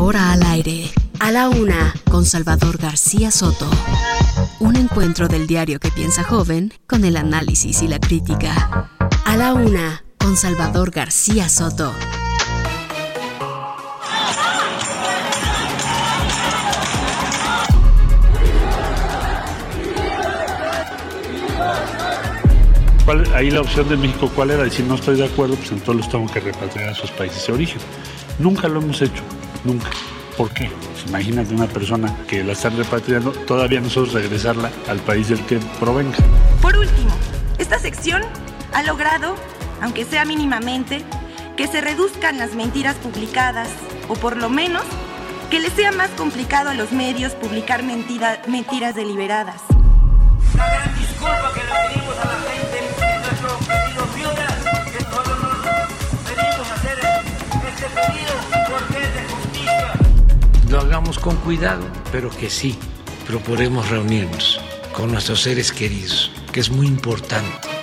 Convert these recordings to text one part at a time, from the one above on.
Ahora al aire. A la una, con Salvador García Soto. Un encuentro del diario que piensa joven con el análisis y la crítica. A la una, con Salvador García Soto. ¿Cuál- ahí la opción de México, ¿cuál era? Decir, no estoy de acuerdo, pues entonces los tengo que repatriar a sus países de origen. Nunca lo hemos hecho, nunca. ¿Por qué? Pues imagínate una persona que la están repatriando, todavía nosotros regresarla al país del que provenga. Por último, esta sección ha logrado, aunque sea mínimamente, que se reduzcan las mentiras publicadas, o por lo menos que les sea más complicado a los medios publicar mentira- mentiras deliberadas. Una gran disculpa que la lo hagamos con cuidado, pero que sí procuremos reunirnos con nuestros seres queridos, que es muy importante.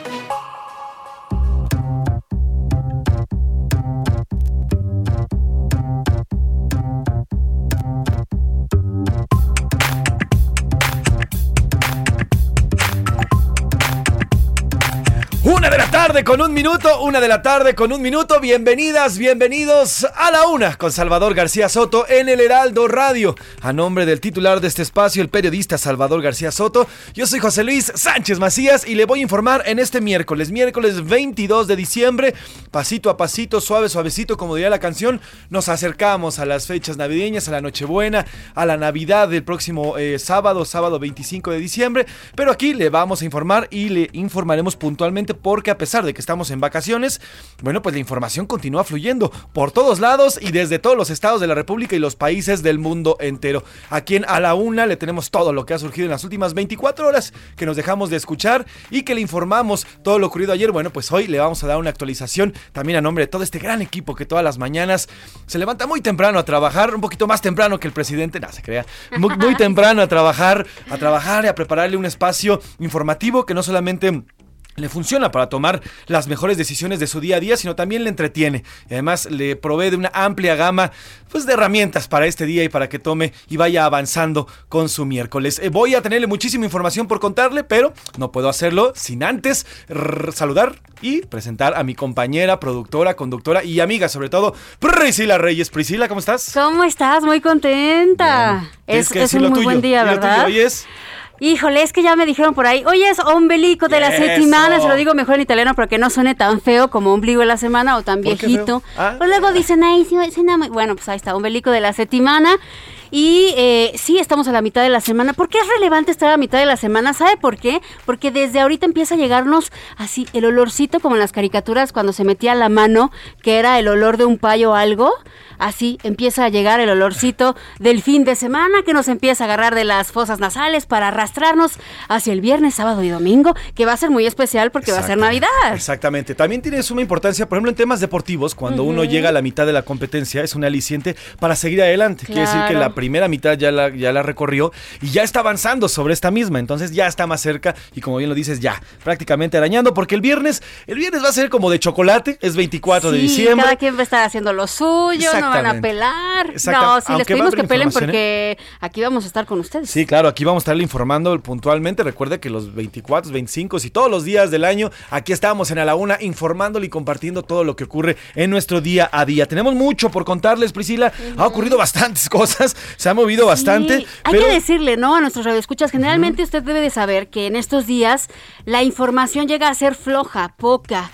Con un minuto, una de la tarde con un minuto. Bienvenidas, bienvenidos a la una con Salvador García Soto en el Heraldo Radio. A nombre del titular de este espacio, el periodista Salvador García Soto, yo soy José Luis Sánchez Macías y le voy a informar en este miércoles, miércoles 22 de diciembre, pasito a pasito, suave, suavecito, como diría la canción, nos acercamos a las fechas navideñas, a la Nochebuena, a la Navidad del próximo eh, sábado, sábado 25 de diciembre. Pero aquí le vamos a informar y le informaremos puntualmente porque a pesar de que estamos en vacaciones, bueno, pues la información continúa fluyendo por todos lados y desde todos los estados de la República y los países del mundo entero. Aquí en A la Una le tenemos todo lo que ha surgido en las últimas 24 horas que nos dejamos de escuchar y que le informamos todo lo ocurrido ayer. Bueno, pues hoy le vamos a dar una actualización también a nombre de todo este gran equipo que todas las mañanas se levanta muy temprano a trabajar, un poquito más temprano que el presidente, no se crea, muy, muy temprano a trabajar, a trabajar y a prepararle un espacio informativo que no solamente le funciona para tomar las mejores decisiones de su día a día, sino también le entretiene. Y además le provee de una amplia gama pues, de herramientas para este día y para que tome y vaya avanzando con su miércoles. Eh, voy a tenerle muchísima información por contarle, pero no puedo hacerlo sin antes saludar y presentar a mi compañera, productora, conductora y amiga, sobre todo, Priscila Reyes. Priscila, ¿cómo estás? ¿Cómo estás? Muy contenta. Es, que es decir un muy buen día. ¿verdad? Hoy es Híjole, es que ya me dijeron por ahí, hoy es ombelico de la semana, se lo digo mejor en italiano para que no suene tan feo como ombligo de la semana o tan ¿Por qué viejito. Ah. Pues luego dicen, ay, sí, suena muy-". Bueno, pues ahí está, ombelico de la semana. Y eh, sí, estamos a la mitad de la semana. ¿Por qué es relevante estar a la mitad de la semana? ¿Sabe por qué? Porque desde ahorita empieza a llegarnos así el olorcito como en las caricaturas cuando se metía la mano, que era el olor de un payo o algo. Así empieza a llegar el olorcito del fin de semana que nos empieza a agarrar de las fosas nasales para arrastrarnos hacia el viernes, sábado y domingo, que va a ser muy especial porque va a ser. Navidad. Exactamente. También tiene suma importancia, por ejemplo, en temas deportivos, cuando uno llega a la mitad de la competencia, es un aliciente para seguir adelante. Quiere decir que la primera mitad ya la, ya la recorrió y ya está avanzando sobre esta misma. Entonces ya está más cerca y como bien lo dices, ya prácticamente arañando, porque el viernes, el viernes va a ser como de chocolate, es 24 de diciembre. Cada quien va a estar haciendo lo suyo, no van a pelar. No, sí, les aunque a pedimos que pelen porque aquí vamos a estar con ustedes. Sí, claro, aquí vamos a estarle informando puntualmente. Recuerde que los 24, 25 y todos los días del año, aquí estamos en A la Una informándole y compartiendo todo lo que ocurre en nuestro día a día. Tenemos mucho por contarles, Priscila. Ha ocurrido bastantes cosas, se ha movido bastante. Sí, hay pero- que decirle, ¿no? A nuestros radioescuchas, generalmente usted debe de saber que en estos días la información llega a ser floja, poca.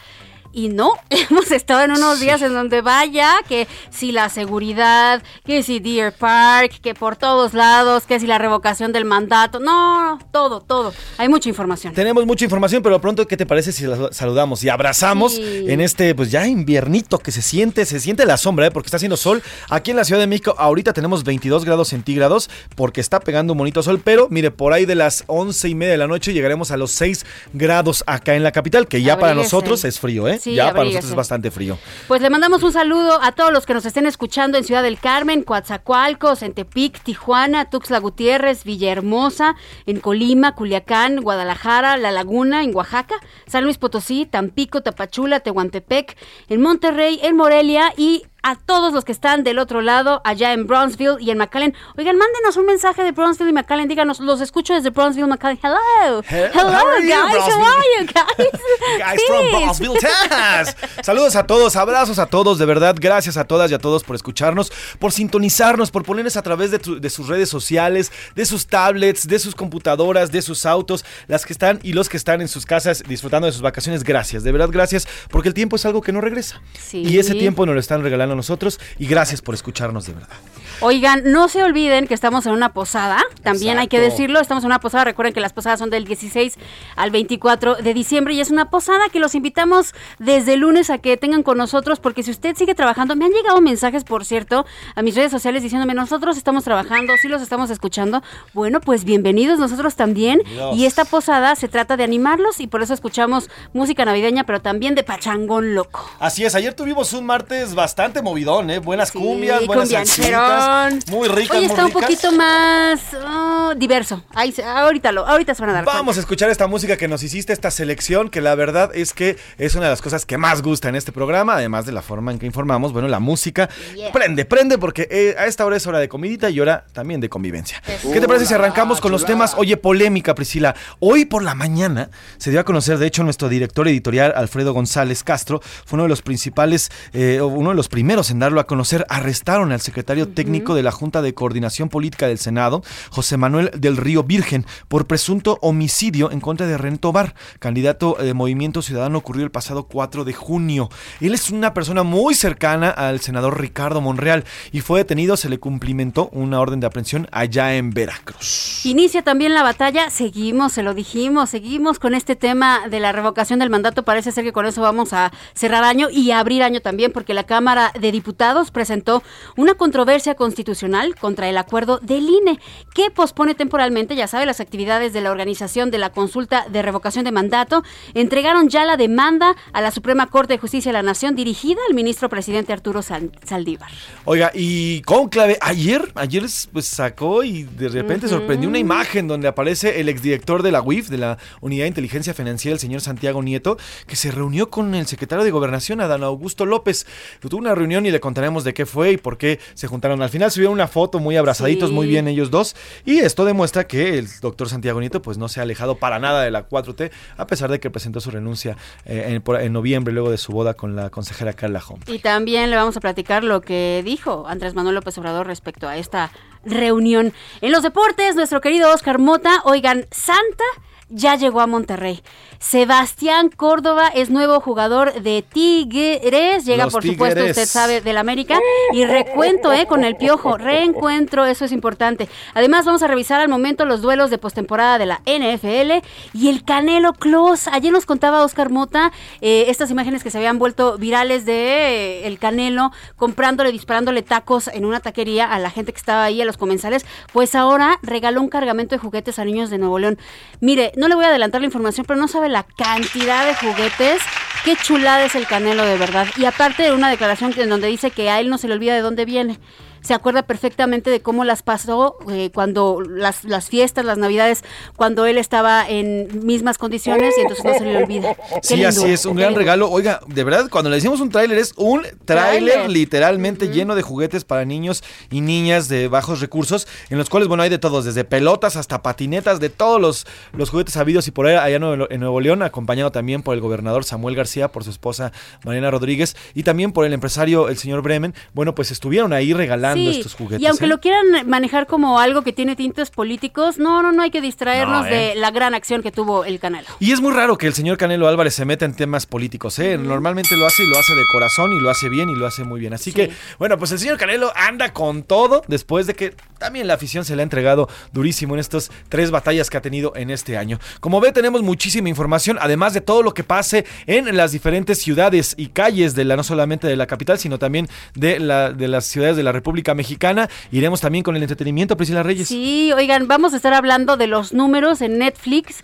Y no, hemos estado en unos días en donde vaya, que si la seguridad, que si Deer Park, que por todos lados, que si la revocación del mandato, no, todo, todo. Hay mucha información. Tenemos mucha información, pero pronto, ¿qué te parece si la saludamos y abrazamos Sí. en este, pues ya inviernito que se siente, se siente la sombra, ¿eh? porque está haciendo sol. Aquí en la Ciudad de México, ahorita tenemos 22 grados centígrados, porque está pegando un bonito sol, pero mire, por ahí de las 11 y media de la noche llegaremos a los 6 grados acá en la capital, que ya para nosotros es frío, ¿eh? Sí, ya para nosotros es bastante frío. Pues le mandamos un saludo a todos los que nos estén escuchando en Ciudad del Carmen, Coatzacoalcos, en Tepic, Tijuana, Tuxtla Gutiérrez, Villahermosa, en Colima, Culiacán, Guadalajara, La Laguna, en Oaxaca, San Luis Potosí, Tampico, Tapachula, Tehuantepec, en Monterrey, en Morelia y a todos los que están del otro lado, allá en Brownsville y en McAllen. Oigan, mándenos un mensaje de Brownsville y McAllen, díganos, los escucho desde Brownsville, McAllen. Hello, He- hello, how guys, how are you, guys? Guys from. Brownsville, Texas. Saludos a todos, abrazos a todos, de verdad, gracias a todas y a todos por escucharnos, por sintonizarnos, por ponernos a través de, tu- de sus redes sociales, de sus tablets, de sus computadoras, de sus autos, las que están y los que están en sus casas disfrutando de sus vacaciones. Gracias, de verdad, gracias, porque el tiempo es algo que no regresa. Sí. Y ese tiempo nos lo están regalando a nosotros y gracias por escucharnos de verdad. Oigan, no se olviden que estamos en una posada, también hay que decirlo, estamos en una posada, recuerden que las posadas son del 16 al 24 de diciembre y es una posada que los invitamos desde el lunes a que tengan con nosotros porque si usted sigue trabajando, me han llegado mensajes, por cierto, a mis redes sociales diciéndome, nosotros estamos trabajando, sí los estamos escuchando, bueno, pues bienvenidos nosotros también y esta posada se trata de animarlos y por eso escuchamos música navideña, pero también de pachangón loco. Así es, ayer tuvimos un martes bastante movidón, ¿eh? Buenas Sí, cumbias, buenas salsitas, muy ricas, Hoy muy está un poquito más oh, diverso. Ahí ahorita, lo, ahorita se van a dar Vamos a escuchar esta música que nos hiciste, esta selección, que la verdad es que es una de las cosas que más gusta en este programa, además de la forma en que informamos. Bueno, la música Yeah. prende, prende, porque eh, a esta hora es hora de comidita y hora también de convivencia. ¿Qué te parece si arrancamos con los temas? Oye, polémica, Priscila. Hoy por la mañana se dio a conocer, de hecho, nuestro director editorial, Alfredo González Castro, fue uno de los principales, eh, uno de los primeros en darlo a conocer. Arrestaron al secretario técnico de la Junta de Coordinación Política del Senado, José Manuel del Río Virgen, por presunto homicidio en contra de René Tobar, candidato de Movimiento Ciudadano, ocurrió el pasado 4 de junio. Él es una persona muy cercana al senador Ricardo Monreal y fue detenido, se le cumplimentó una orden de aprehensión allá en Veracruz. Inicia también la batalla, seguimos, se lo dijimos, seguimos con este tema de la revocación del mandato. Parece ser que con eso vamos a cerrar año y abrir año también, porque la Cámara de Diputados presentó una controversia constitucional contra el acuerdo del INE, que pospone temporalmente, ya sabe, las actividades de la organización de la consulta de revocación de mandato. Entregaron ya la demanda a la Suprema Corte de Justicia de la Nación, dirigida al ministro presidente Arturo Sal- Saldívar. Oiga, y Conclave, ayer, ayer pues sacó y de repente sorprendió una imagen donde aparece el exdirector de la UIF, de la Unidad de Inteligencia Financiera, el señor Santiago Nieto, que se reunió con el secretario de Gobernación, Adán Augusto López. Tuvo una reunión y le contaremos de qué fue y por qué se juntaron. Al final subieron una foto muy abrazaditos, Sí. muy bien ellos dos. Y esto demuestra que el doctor Santiago Nieto pues no se ha alejado para nada de la 4T, a pesar de que presentó su renuncia eh, en, noviembre, luego de su boda con la consejera Carla Home. Y también le vamos a platicar lo que dijo Andrés Manuel López Obrador respecto a esta reunión. En los deportes, nuestro querido Oscar Mota, oigan, Santa ya llegó a Monterrey. Sebastián Córdoba es nuevo jugador de Tigres, llega Los por supuesto, usted sabe, del América. Y recuento, ¿eh? Con el piojo, reencuentro, eso es importante. Además, vamos a revisar al momento los duelos de postemporada de la NFL y el Canelo Close. Ayer nos contaba Oscar Mota eh, estas imágenes que se habían vuelto virales de eh, el Canelo comprándole, disparándole tacos en una taquería a la gente que estaba ahí, a los comensales. Pues ahora regaló un cargamento de juguetes a niños de Nuevo León. Mire, no le voy a adelantar la información, pero no sabe la cantidad de juguetes. Qué chulada es el Canelo de verdad. Y aparte de una declaración en donde dice que a él no se le olvida de dónde viene. Se acuerda perfectamente de cómo las pasó eh, cuando las, las fiestas, las navidades, cuando él estaba en mismas condiciones y entonces no se le olvida. Sí, lindo, así es, un gran regalo. Oiga, de verdad, cuando le decimos un tráiler, es un tráiler literalmente lleno de juguetes para niños y niñas de bajos recursos, en los cuales, bueno, hay de todos, desde pelotas hasta patinetas, de todos los, los juguetes habidos y por ahí, allá Nuevo, en Nuevo León, acompañado también por el gobernador Samuel García, por su esposa Mariana Rodríguez y también por el empresario, el señor Bremen. Bueno, pues estuvieron ahí regalando creando Sí, estos juguetes. y aunque ¿eh? lo quieran manejar como algo que tiene tintes políticos, no, no, no hay que distraernos No, ¿eh? de la gran acción que tuvo el Canelo. Y es muy raro que el señor Canelo Álvarez se meta en temas políticos, ¿eh? Normalmente lo hace y lo hace de corazón y lo hace bien y lo hace muy bien. Así Sí. que, bueno, pues el señor Canelo anda con todo después de que también la afición se le ha entregado durísimo en estas tres batallas que ha tenido en este año. Como ve, tenemos muchísima información, además de todo lo que pase en las diferentes ciudades y calles de la, no solamente de la capital, sino también de, la, de las ciudades de la República Mexicana. Iremos también con el entretenimiento, Priscila Reyes. Sí, oigan, vamos a estar hablando de los números en Netflix.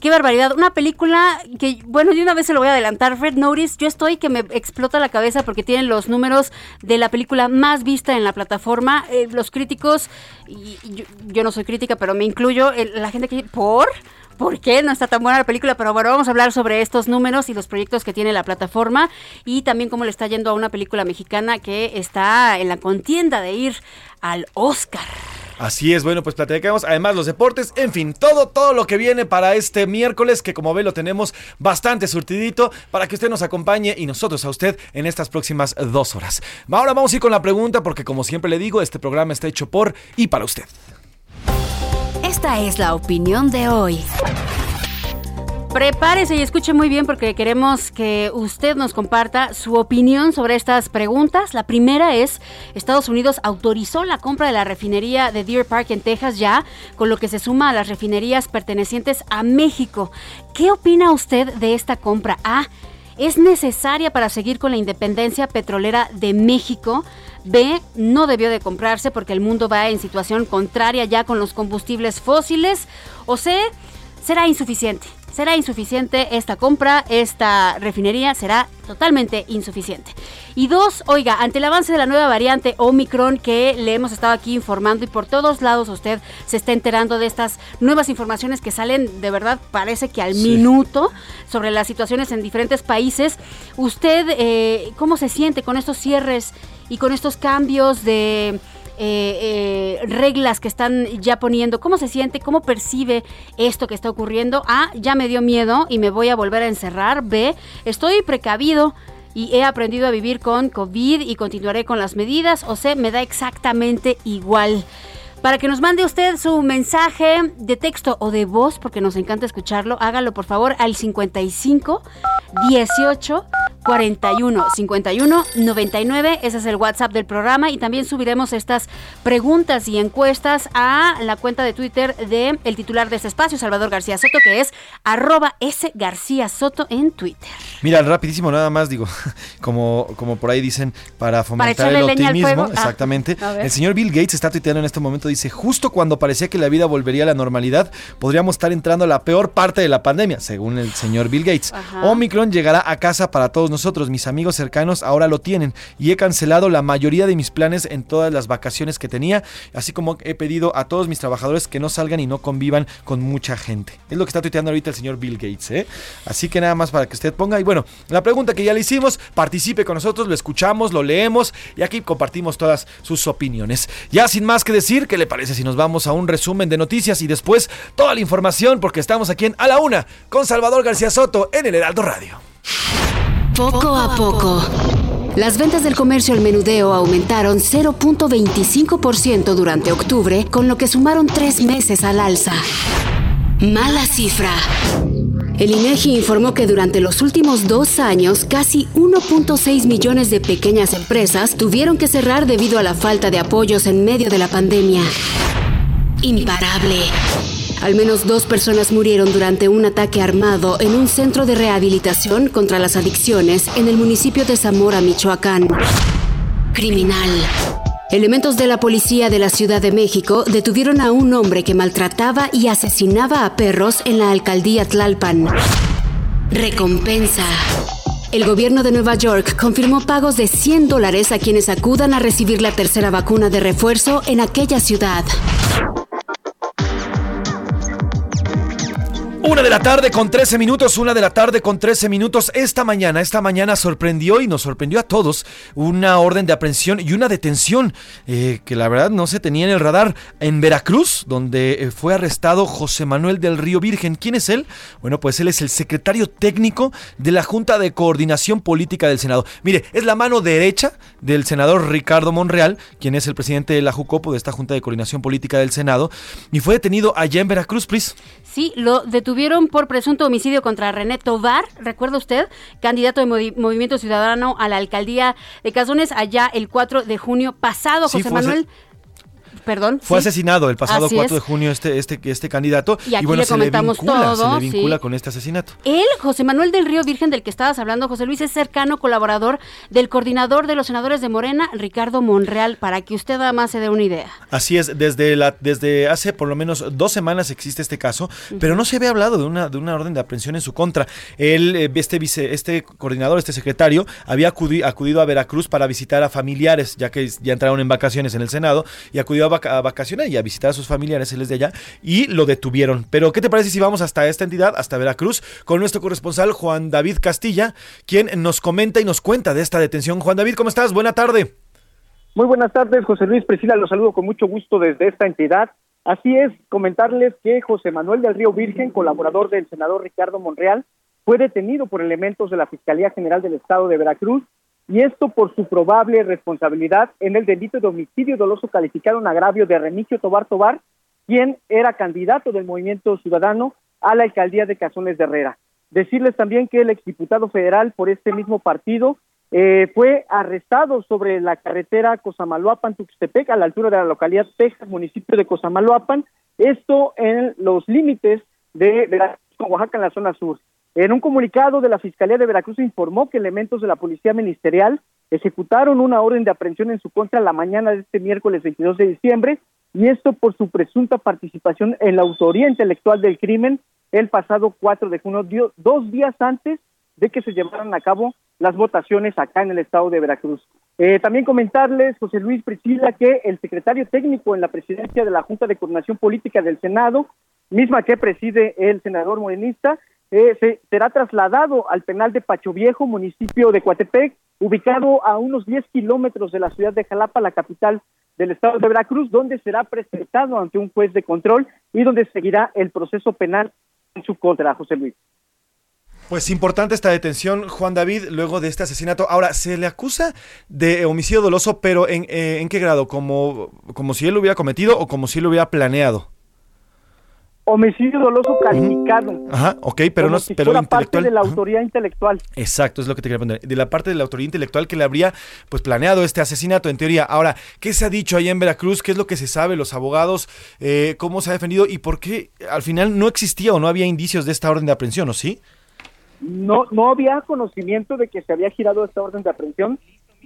Qué barbaridad. Una película que, bueno, de una vez se lo voy a adelantar. Red Notice, yo estoy que me explota la cabeza porque tienen los números de la película más vista en la plataforma. Eh, los críticos, y, yo, no soy crítica, pero me incluyo, el- la gente que... ¿Por? ¿Por qué no está tan buena la película? Pero bueno, vamos a hablar sobre estos números y los proyectos que tiene la plataforma y también cómo le está yendo a una película mexicana que está en la contienda de ir al Oscar. Así es, bueno, pues platicamos además los deportes, en fin, todo, todo lo que viene para este miércoles, que como ve lo tenemos bastante surtidito, para que usted nos acompañe y nosotros a usted en estas próximas dos horas. Ahora vamos a ir con la pregunta, porque como siempre le digo, este programa está hecho por y para usted. Esta es la opinión de hoy. Prepárese y escuche muy bien porque queremos que usted nos comparta su opinión sobre estas preguntas. La primera es, Estados Unidos autorizó la compra de la refinería de Deer Park en Texas ya, con lo que se suma a las refinerías pertenecientes a México. ¿Qué opina usted de esta compra? A. ¿Es necesaria para seguir con la independencia petrolera de México? B. No debió de comprarse porque el mundo va en situación contraria ya con los combustibles fósiles. O C. Será insuficiente. Será insuficiente esta compra, esta refinería será totalmente insuficiente. Y dos, oiga, ante el avance de la nueva variante Omicron que le hemos estado aquí informando y por todos lados usted se está enterando de estas nuevas informaciones que salen de verdad parece que al minuto sobre las situaciones en diferentes países. ¿Usted eh, cómo se siente con estos cierres y con estos cambios de eh, eh, reglas que están ya poniendo. ¿Cómo se siente? ¿Cómo percibe esto que está ocurriendo? A, ya me dio miedo y me voy a volver a encerrar. B, estoy precavido y he aprendido a vivir con COVID y continuaré con las medidas. O C, me da exactamente igual. Para que nos mande usted su mensaje de texto o de voz, porque nos encanta escucharlo, hágalo por favor al 55 18 41 51 99. Ese es el WhatsApp del programa y también subiremos estas preguntas y encuestas a la cuenta de Twitter de el titular de este espacio, Salvador García Soto, que es arroba S García Soto en Twitter. Mira, rapidísimo, nada más digo, como, como por ahí dicen, para fomentar el optimismo. Ah, exactamente. el señor Bill Gates está tuiteando en este momento, dice, justo cuando parecía que la vida volvería a la normalidad, podríamos estar entrando a la peor parte de la pandemia, según el señor Bill Gates. Ajá. Omicron llegará a casa para todos nosotros, mis amigos cercanos ahora lo tienen y he cancelado la mayoría de mis planes en todas las vacaciones que tenía, así como he pedido a todos mis trabajadores que no salgan y no convivan con mucha gente. Es lo que está tuiteando ahorita el señor Bill Gates, ¿eh? Así que nada más para que usted ponga. Y bueno, la pregunta que ya le hicimos, participe con nosotros, lo escuchamos, lo leemos y aquí compartimos todas sus opiniones. Ya sin más que decir, ¿qué le parece si nos vamos a un resumen de noticias y después toda la información? Porque estamos aquí en A la Una con Salvador García Soto en el Heraldo Radio. Poco a poco. Las ventas del comercio al menudeo aumentaron 0.25% durante octubre, con lo que sumaron tres meses al alza. Mala cifra. El INEGI informó que durante los últimos dos años, casi 1.6 millones de pequeñas empresas tuvieron que cerrar debido a la falta de apoyos en medio de la pandemia. Imparable. Al menos dos personas murieron durante un ataque armado en un centro de rehabilitación contra las adicciones en el municipio de Zamora, Michoacán. Criminal. Elementos de la policía de la Ciudad de México detuvieron a un hombre que maltrataba y asesinaba a perros en la alcaldía Tlalpan. Recompensa. El gobierno de Nueva York confirmó pagos de 100 dólares a quienes acudan a recibir la tercera vacuna de refuerzo en aquella ciudad. Una de la tarde con 13 minutos, una de la tarde con 13 minutos. Esta mañana, esta mañana sorprendió y nos sorprendió a todos una orden de aprehensión y una detención eh, que la verdad no se tenía en el radar en Veracruz, donde eh, fue arrestado José Manuel del Río Virgen. ¿Quién es él? Bueno, pues él es el secretario técnico de la Junta de Coordinación Política del Senado. Mire, es la mano derecha del senador Ricardo Monreal, quien es el presidente de la JUCOPO, de esta Junta de Coordinación Política del Senado, y fue detenido allá en Veracruz, please. Sí, lo detuvieron por presunto homicidio contra René Tovar, ¿recuerda usted? Candidato de Movi- Movimiento Ciudadano a la alcaldía de Cazones allá el 4 de junio pasado, Sí, José Manuel. Perdón. Fue sí. asesinado el pasado Así 4 de junio este, este, este candidato. Y aquí bueno, le se le vincula, se le vincula sí. con este asesinato. Él, José Manuel del Río Virgen, del que estabas hablando, José Luis, es cercano colaborador del coordinador de los senadores de Morena, Ricardo Monreal, para que usted nada más se dé una idea. Así es, desde, la, desde hace por lo menos dos semanas existe este caso, pero no se había hablado de una, de una orden de aprehensión en su contra. Él, eh, este, vice, este coordinador, este secretario, había acudi- acudido a Veracruz para visitar a familiares, ya que ya entraron en vacaciones en el Senado, y acudió a, a vacacionar y a visitar a sus familiares, él es de allá, y lo detuvieron. Pero, ¿qué te parece si vamos hasta esta entidad, hasta Veracruz, con nuestro corresponsal Juan David Castilla, quien nos comenta y nos cuenta de esta detención? Juan David, ¿cómo estás? Buena tarde. Muy buenas tardes, José Luis Priscila, los saludo con mucho gusto desde esta entidad. Así es, comentarles que José Manuel del Río Virgen, colaborador del senador Ricardo Monreal, fue detenido por elementos de la Fiscalía General del Estado de Veracruz y esto por su probable responsabilidad en el delito de homicidio doloso calificado en agravio de Remigio Tobar Tobar, quien era candidato del Movimiento Ciudadano a la alcaldía de Cazones de Herrera. Decirles también que el exdiputado federal por este mismo partido eh, fue arrestado sobre la carretera Cosamaloapan-Tuxtepec, a la altura de la localidad Texas, municipio de Cosamaloapan, esto en los límites de Veracruz con Oaxaca en la zona sur. En un comunicado de la Fiscalía de Veracruz informó que elementos de la Policía Ministerial ejecutaron una orden de aprehensión en su contra la mañana de este miércoles 22 de diciembre y esto por su presunta participación en la autoría intelectual del crimen el pasado 4 de junio, dos días antes de que se llevaran a cabo las votaciones acá en el estado de Veracruz. Eh, también comentarles, José Luis Priscila, que el secretario técnico en la presidencia de la Junta de Coordinación Política del Senado, misma que preside el senador morenista, eh, se, será trasladado al penal de Pacho Viejo, municipio de Coatepec, ubicado a unos 10 kilómetros de la ciudad de Jalapa, la capital del estado de Veracruz, donde será presentado ante un juez de control y donde seguirá el proceso penal en su contra, José Luis. Pues importante esta detención, Juan David, luego de este asesinato. Ahora, se le acusa de homicidio doloso, pero ¿en, eh, ¿en qué grado? ¿Como, ¿Como si él lo hubiera cometido o como si él lo hubiera planeado? Homicidio doloso calificado. Ajá, ok, pero no si pero fuera parte de la autoría intelectual. Exacto, es lo que te quería preguntar. De la parte de la autoría intelectual que le habría pues planeado este asesinato, en teoría. Ahora, ¿qué se ha dicho allá en Veracruz? ¿Qué es lo que se sabe? Los abogados, eh, ¿cómo se ha defendido? ¿Y por qué al final no existía o no había indicios de esta orden de aprehensión, o sí? No, no había conocimiento de que se había girado esta orden de aprehensión.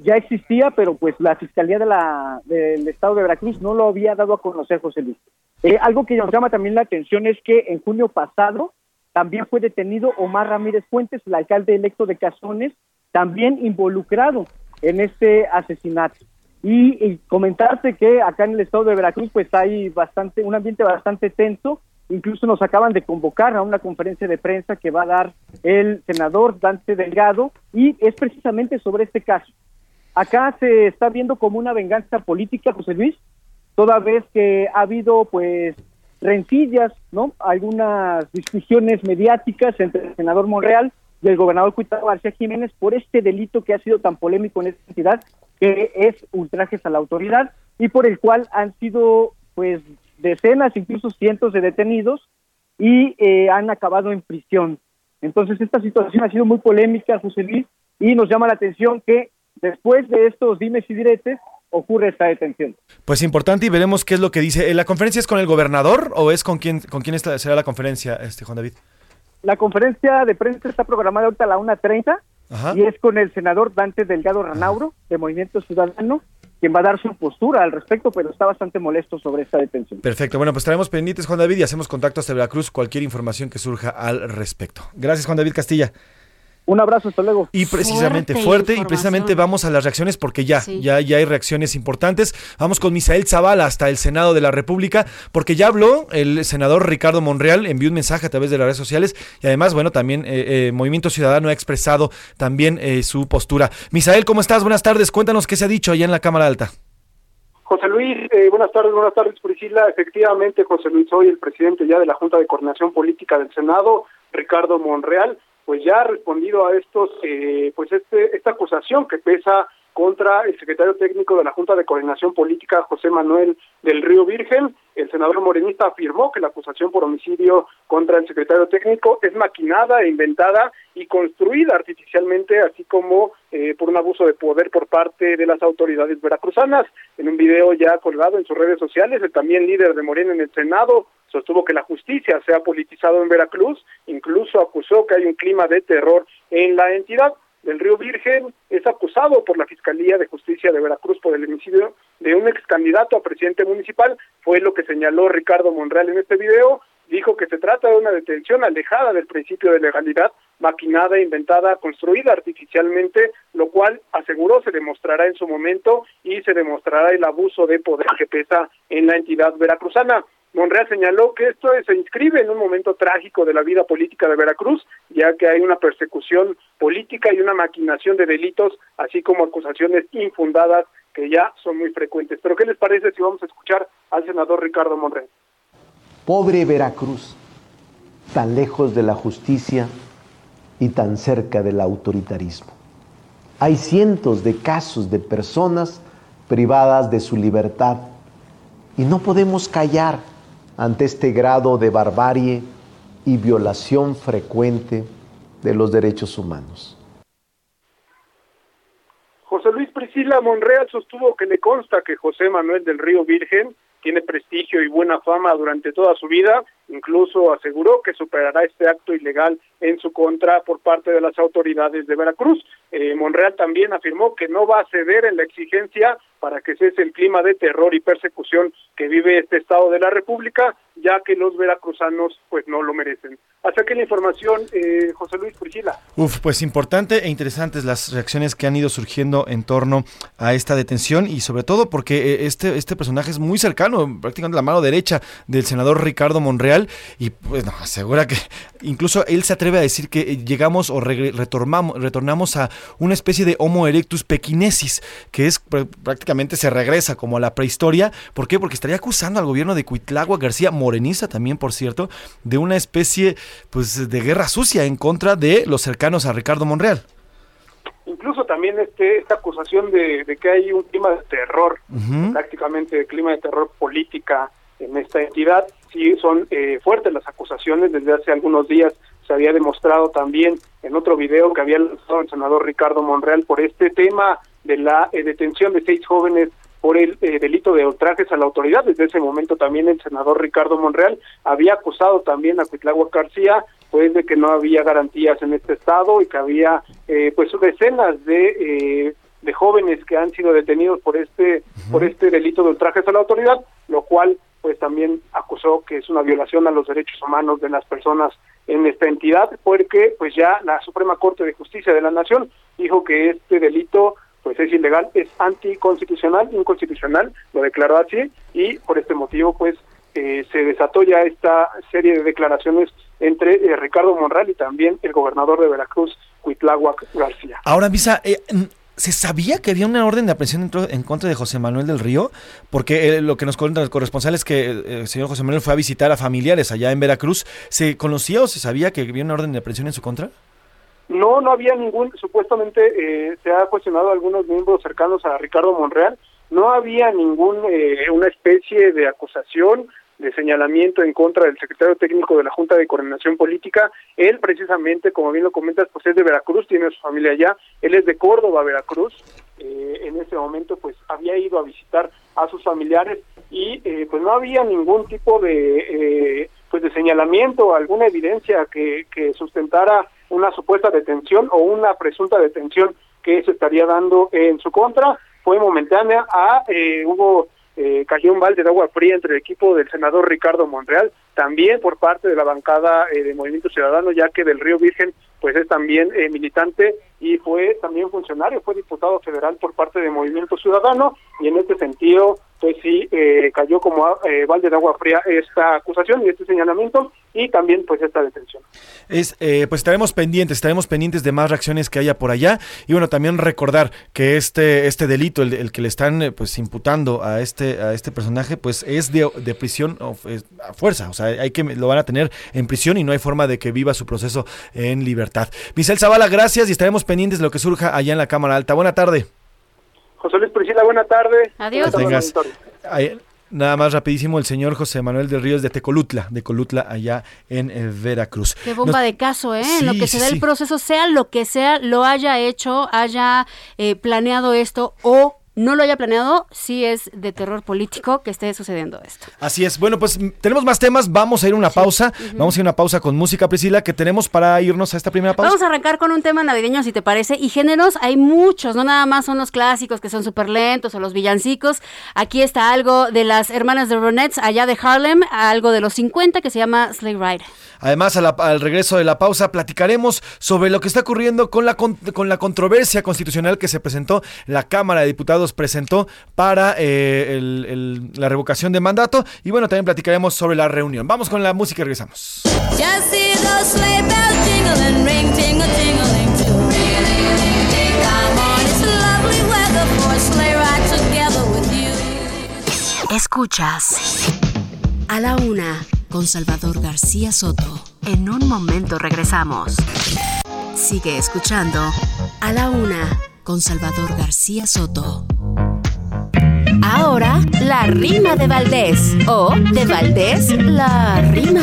Ya existía, pero pues la Fiscalía de la, del Estado de Veracruz no lo había dado a conocer, José Luis. Eh, algo que nos llama también la atención es que en junio pasado también fue detenido Omar Ramírez Fuentes, el alcalde electo de Cazones, también involucrado en este asesinato. Y, y comentarte que acá en el estado de Veracruz pues hay bastante un ambiente bastante tenso incluso nos acaban de convocar a una conferencia de prensa que va a dar el senador Dante Delgado y es precisamente sobre este caso. Acá se está viendo como una venganza política, José Luis, toda vez que ha habido pues rencillas, ¿no? Algunas discusiones mediáticas entre el senador Monreal y el gobernador Cuitado García Jiménez por este delito que ha sido tan polémico en esta entidad, que es ultrajes a la autoridad y por el cual han sido pues decenas, incluso cientos de detenidos y eh, han acabado en prisión. Entonces esta situación ha sido muy polémica, José Luis, y nos llama la atención que después de estos dimes y diretes ocurre esta detención. Pues importante y veremos qué es lo que dice. ¿Eh, ¿La conferencia es con el gobernador o es con quién, con quién será la conferencia, este Juan David? La conferencia de prensa está programada ahorita a la 1.30 Ajá. y es con el senador Dante Delgado Ranauro, de Movimiento Ciudadano, quien va a dar su postura al respecto, pero está bastante molesto sobre esta detención. Perfecto, bueno, pues estaremos pendientes, Juan David, y hacemos contacto hasta Veracruz, cualquier información que surja al respecto. Gracias, Juan David Castilla. Un abrazo, hasta luego. Y precisamente fuerte, Fuerte y precisamente vamos a las reacciones porque ya, Sí. ya, ya hay reacciones importantes. Vamos con Misael Zavala hasta el Senado de la República porque ya habló el senador Ricardo Monreal, envió un mensaje a través de las redes sociales y además, bueno, también eh, eh, Movimiento Ciudadano ha expresado también eh, su postura. Misael, ¿cómo estás? Buenas tardes. Cuéntanos qué se ha dicho allá en la Cámara Alta. José Luis, eh, buenas tardes, buenas tardes Priscila. Efectivamente, José Luis, soy el presidente ya de la Junta de Coordinación Política del Senado, Ricardo Monreal, pues ya ha respondido a estos, eh, pues este, esta acusación que pesa contra el secretario técnico de la Junta de Coordinación Política, José Manuel del Río Virgen. El senador morenista afirmó que la acusación por homicidio contra el secretario técnico es maquinada e inventada y construida artificialmente, así como eh, por un abuso de poder por parte de las autoridades veracruzanas. En un video ya colgado en sus redes sociales, el también líder de Morena en el Senado sostuvo que la justicia se ha politizado en Veracruz, incluso acusó que hay un clima de terror en la entidad del Río Virgen es acusado por la Fiscalía de Justicia de Veracruz por el homicidio de un ex candidato a presidente municipal, fue lo que señaló Ricardo Monreal en este video, dijo que se trata de una detención alejada del principio de legalidad, maquinada, inventada, construida artificialmente, lo cual aseguró se demostrará en su momento y se demostrará el abuso de poder que pesa en la entidad veracruzana. Monreal señaló que esto se inscribe en un momento trágico de la vida política de Veracruz, ya que hay una persecución política y una maquinación de delitos, así como acusaciones infundadas que ya son muy frecuentes. Pero ¿qué les parece si vamos a escuchar al senador Ricardo Monreal? Pobre Veracruz, tan lejos de la justicia y tan cerca del autoritarismo. Hay cientos de casos de personas privadas de su libertad y no podemos callar ante este grado de barbarie y violación frecuente de los derechos humanos. José Luis Priscila Monreal sostuvo que le consta que José Manuel del Río Virgen tiene prestigio y buena fama durante toda su vida, incluso aseguró que superará este acto ilegal en su contra por parte de las autoridades de Veracruz. Eh, Monreal también afirmó que no va a ceder en la exigencia para que cese el clima de terror y persecución que vive este estado de la República, ya que los veracruzanos pues no lo merecen. Hasta aquí la información, eh, José Luis Priscila. Uf, pues importante e interesantes las reacciones que han ido surgiendo en torno a esta detención y sobre todo porque eh, este, este personaje es muy cercano, prácticamente la mano derecha del senador Ricardo Monreal y pues no, asegura que incluso él se atreve a decir que llegamos o retornamos, retornamos a una especie de Homo erectus pequinesis, que es pr- prácticamente se regresa como a la prehistoria. ¿Por qué? Porque estaría acusando al gobierno de Cuitlagua García, morenista también, por cierto, de una especie pues de guerra sucia en contra de los cercanos a Ricardo Monreal. Incluso también este, esta acusación de, de que hay un clima de terror, prácticamente de clima de terror política en esta entidad, sí son eh, fuertes las acusaciones, desde hace algunos días se había demostrado también en otro video que había lanzado el senador Ricardo Monreal por este tema de la eh, detención de seis jóvenes por el eh, delito de ultrajes a la autoridad. Desde ese momento también el senador Ricardo Monreal había acusado también a Cuitláhuac García pues de que no había garantías en este estado y que había eh, pues decenas de eh, de jóvenes que han sido detenidos por este por este delito de ultrajes a la autoridad, lo cual pues también acusó que es una violación a los derechos humanos de las personas en esta entidad, porque pues ya la Suprema Corte de Justicia de la Nación dijo que este delito pues es ilegal, es anticonstitucional, inconstitucional, lo declaró así y por este motivo pues eh, se desató ya esta serie de declaraciones entre eh, Ricardo Monreal y también el gobernador de Veracruz, Cuitláhuac García. Ahora, Misa, eh, ¿se sabía que había una orden de aprehensión en, contra de José Manuel del Río? Porque eh, lo que nos cuenta el corresponsal es que eh, el señor José Manuel fue a visitar a familiares allá en Veracruz. ¿Se conocía o se sabía que había una orden de aprehensión en su contra? No, no había ningún, supuestamente eh, se ha cuestionado algunos miembros cercanos a Ricardo Monreal, no había ningún, eh, una especie de acusación, de señalamiento en contra del secretario técnico de la Junta de Coordinación Política. Él precisamente, como bien lo comentas, pues es de Veracruz, tiene su familia allá, él es de Córdoba, Veracruz. Eh, en ese momento pues había ido a visitar a sus familiares y eh, pues no había ningún tipo de eh, pues de señalamiento, alguna evidencia que, sustentara una supuesta detención o una presunta detención que se estaría dando en su contra. Fue momentánea, ah, eh, hubo eh, cayó un balde de agua fría entre el equipo del senador Ricardo Monreal, también por parte de la bancada eh, de Movimiento Ciudadano, ya que del Río Virgen pues es también eh, militante y fue también funcionario, fue diputado federal por parte de Movimiento Ciudadano y en este sentido pues sí eh, cayó como eh, balde de agua fría esta acusación y este señalamiento y también pues esta detención. Es, eh, pues estaremos pendientes, estaremos pendientes de más reacciones que haya por allá y bueno, también recordar que este, este delito, el, el que le están eh, pues imputando a este, a este personaje, pues es de, de prisión a fuerza, o sea, hay que lo van a tener en prisión y no hay forma de que viva su proceso en libertad. Michelle Zavala, gracias y estaremos pendientes de lo que surja allá en la Cámara Alta. Buena tarde. José Luis Priscila, buena tarde. Adiós. Buenas tardes, Nada más rapidísimo, el señor José Manuel de Ríos de Tecolutla, de Colutla, allá en eh, Veracruz. Qué bomba Nos- de caso, ¿eh? en lo Sí, que sí, se da sí. el proceso, sea lo que sea, lo haya hecho, haya eh, planeado esto o no lo haya planeado, sí es de terror político que esté sucediendo esto. Así es. Bueno, pues mm, tenemos más temas. Vamos a ir a una pausa. Vamos a ir a una pausa con música, Priscila, que tenemos para irnos a esta primera pausa. Vamos a arrancar con un tema navideño, si te parece. Y géneros hay muchos, no nada más son los clásicos que son súper lentos o los villancicos. Aquí está algo de las hermanas de Ronettes allá de Harlem, algo de los 50 que se llama Sleigh Ride. Además, la- al regreso de la pausa, platicaremos sobre lo que está ocurriendo con la, con, con la controversia constitucional que se presentó, la Cámara de Diputados presentó para eh, el- el- la revocación de mandato. Y bueno, también platicaremos sobre la reunión. Vamos con la música y regresamos. Escuchas a la una con Salvador García Soto. En un momento regresamos. Sigue escuchando a la una con Salvador García Soto. Ahora, la rima de Valdés. O de Valdés, la rima.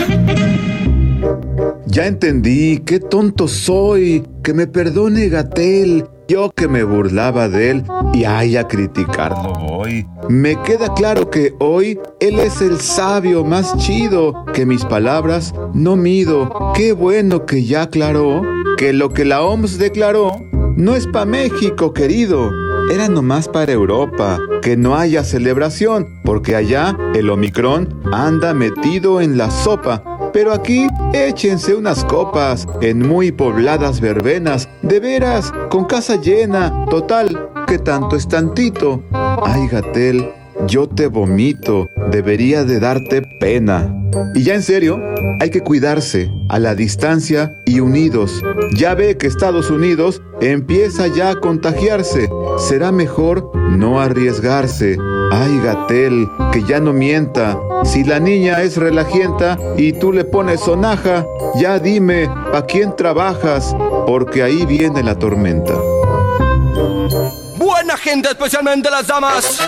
Ya entendí, qué tonto soy, que me perdone Gatel, yo que me burlaba de él y ay a criticarlo voy. Me queda claro que hoy él es el sabio más chido, que mis palabras no mido. Qué bueno que ya aclaró que lo que la OMS declaró no es pa' México, querido. Era nomás para Europa, que no haya celebración, porque allá el Omicron anda metido en la sopa. Pero aquí échense unas copas en muy pobladas verbenas, de veras, con casa llena, total, que tanto es tantito. Ay, Gatel, yo te vomito, debería de darte pena. Y ya en serio, hay que cuidarse, a la distancia y unidos. Ya ve que Estados Unidos empieza ya a contagiarse. Será mejor no arriesgarse. Ay, Gatel, que ya no mienta. Si la niña es relajienta y tú le pones sonaja, ya dime, ¿pa' quién trabajas? Porque ahí viene la tormenta. Gente, especialmente las damas.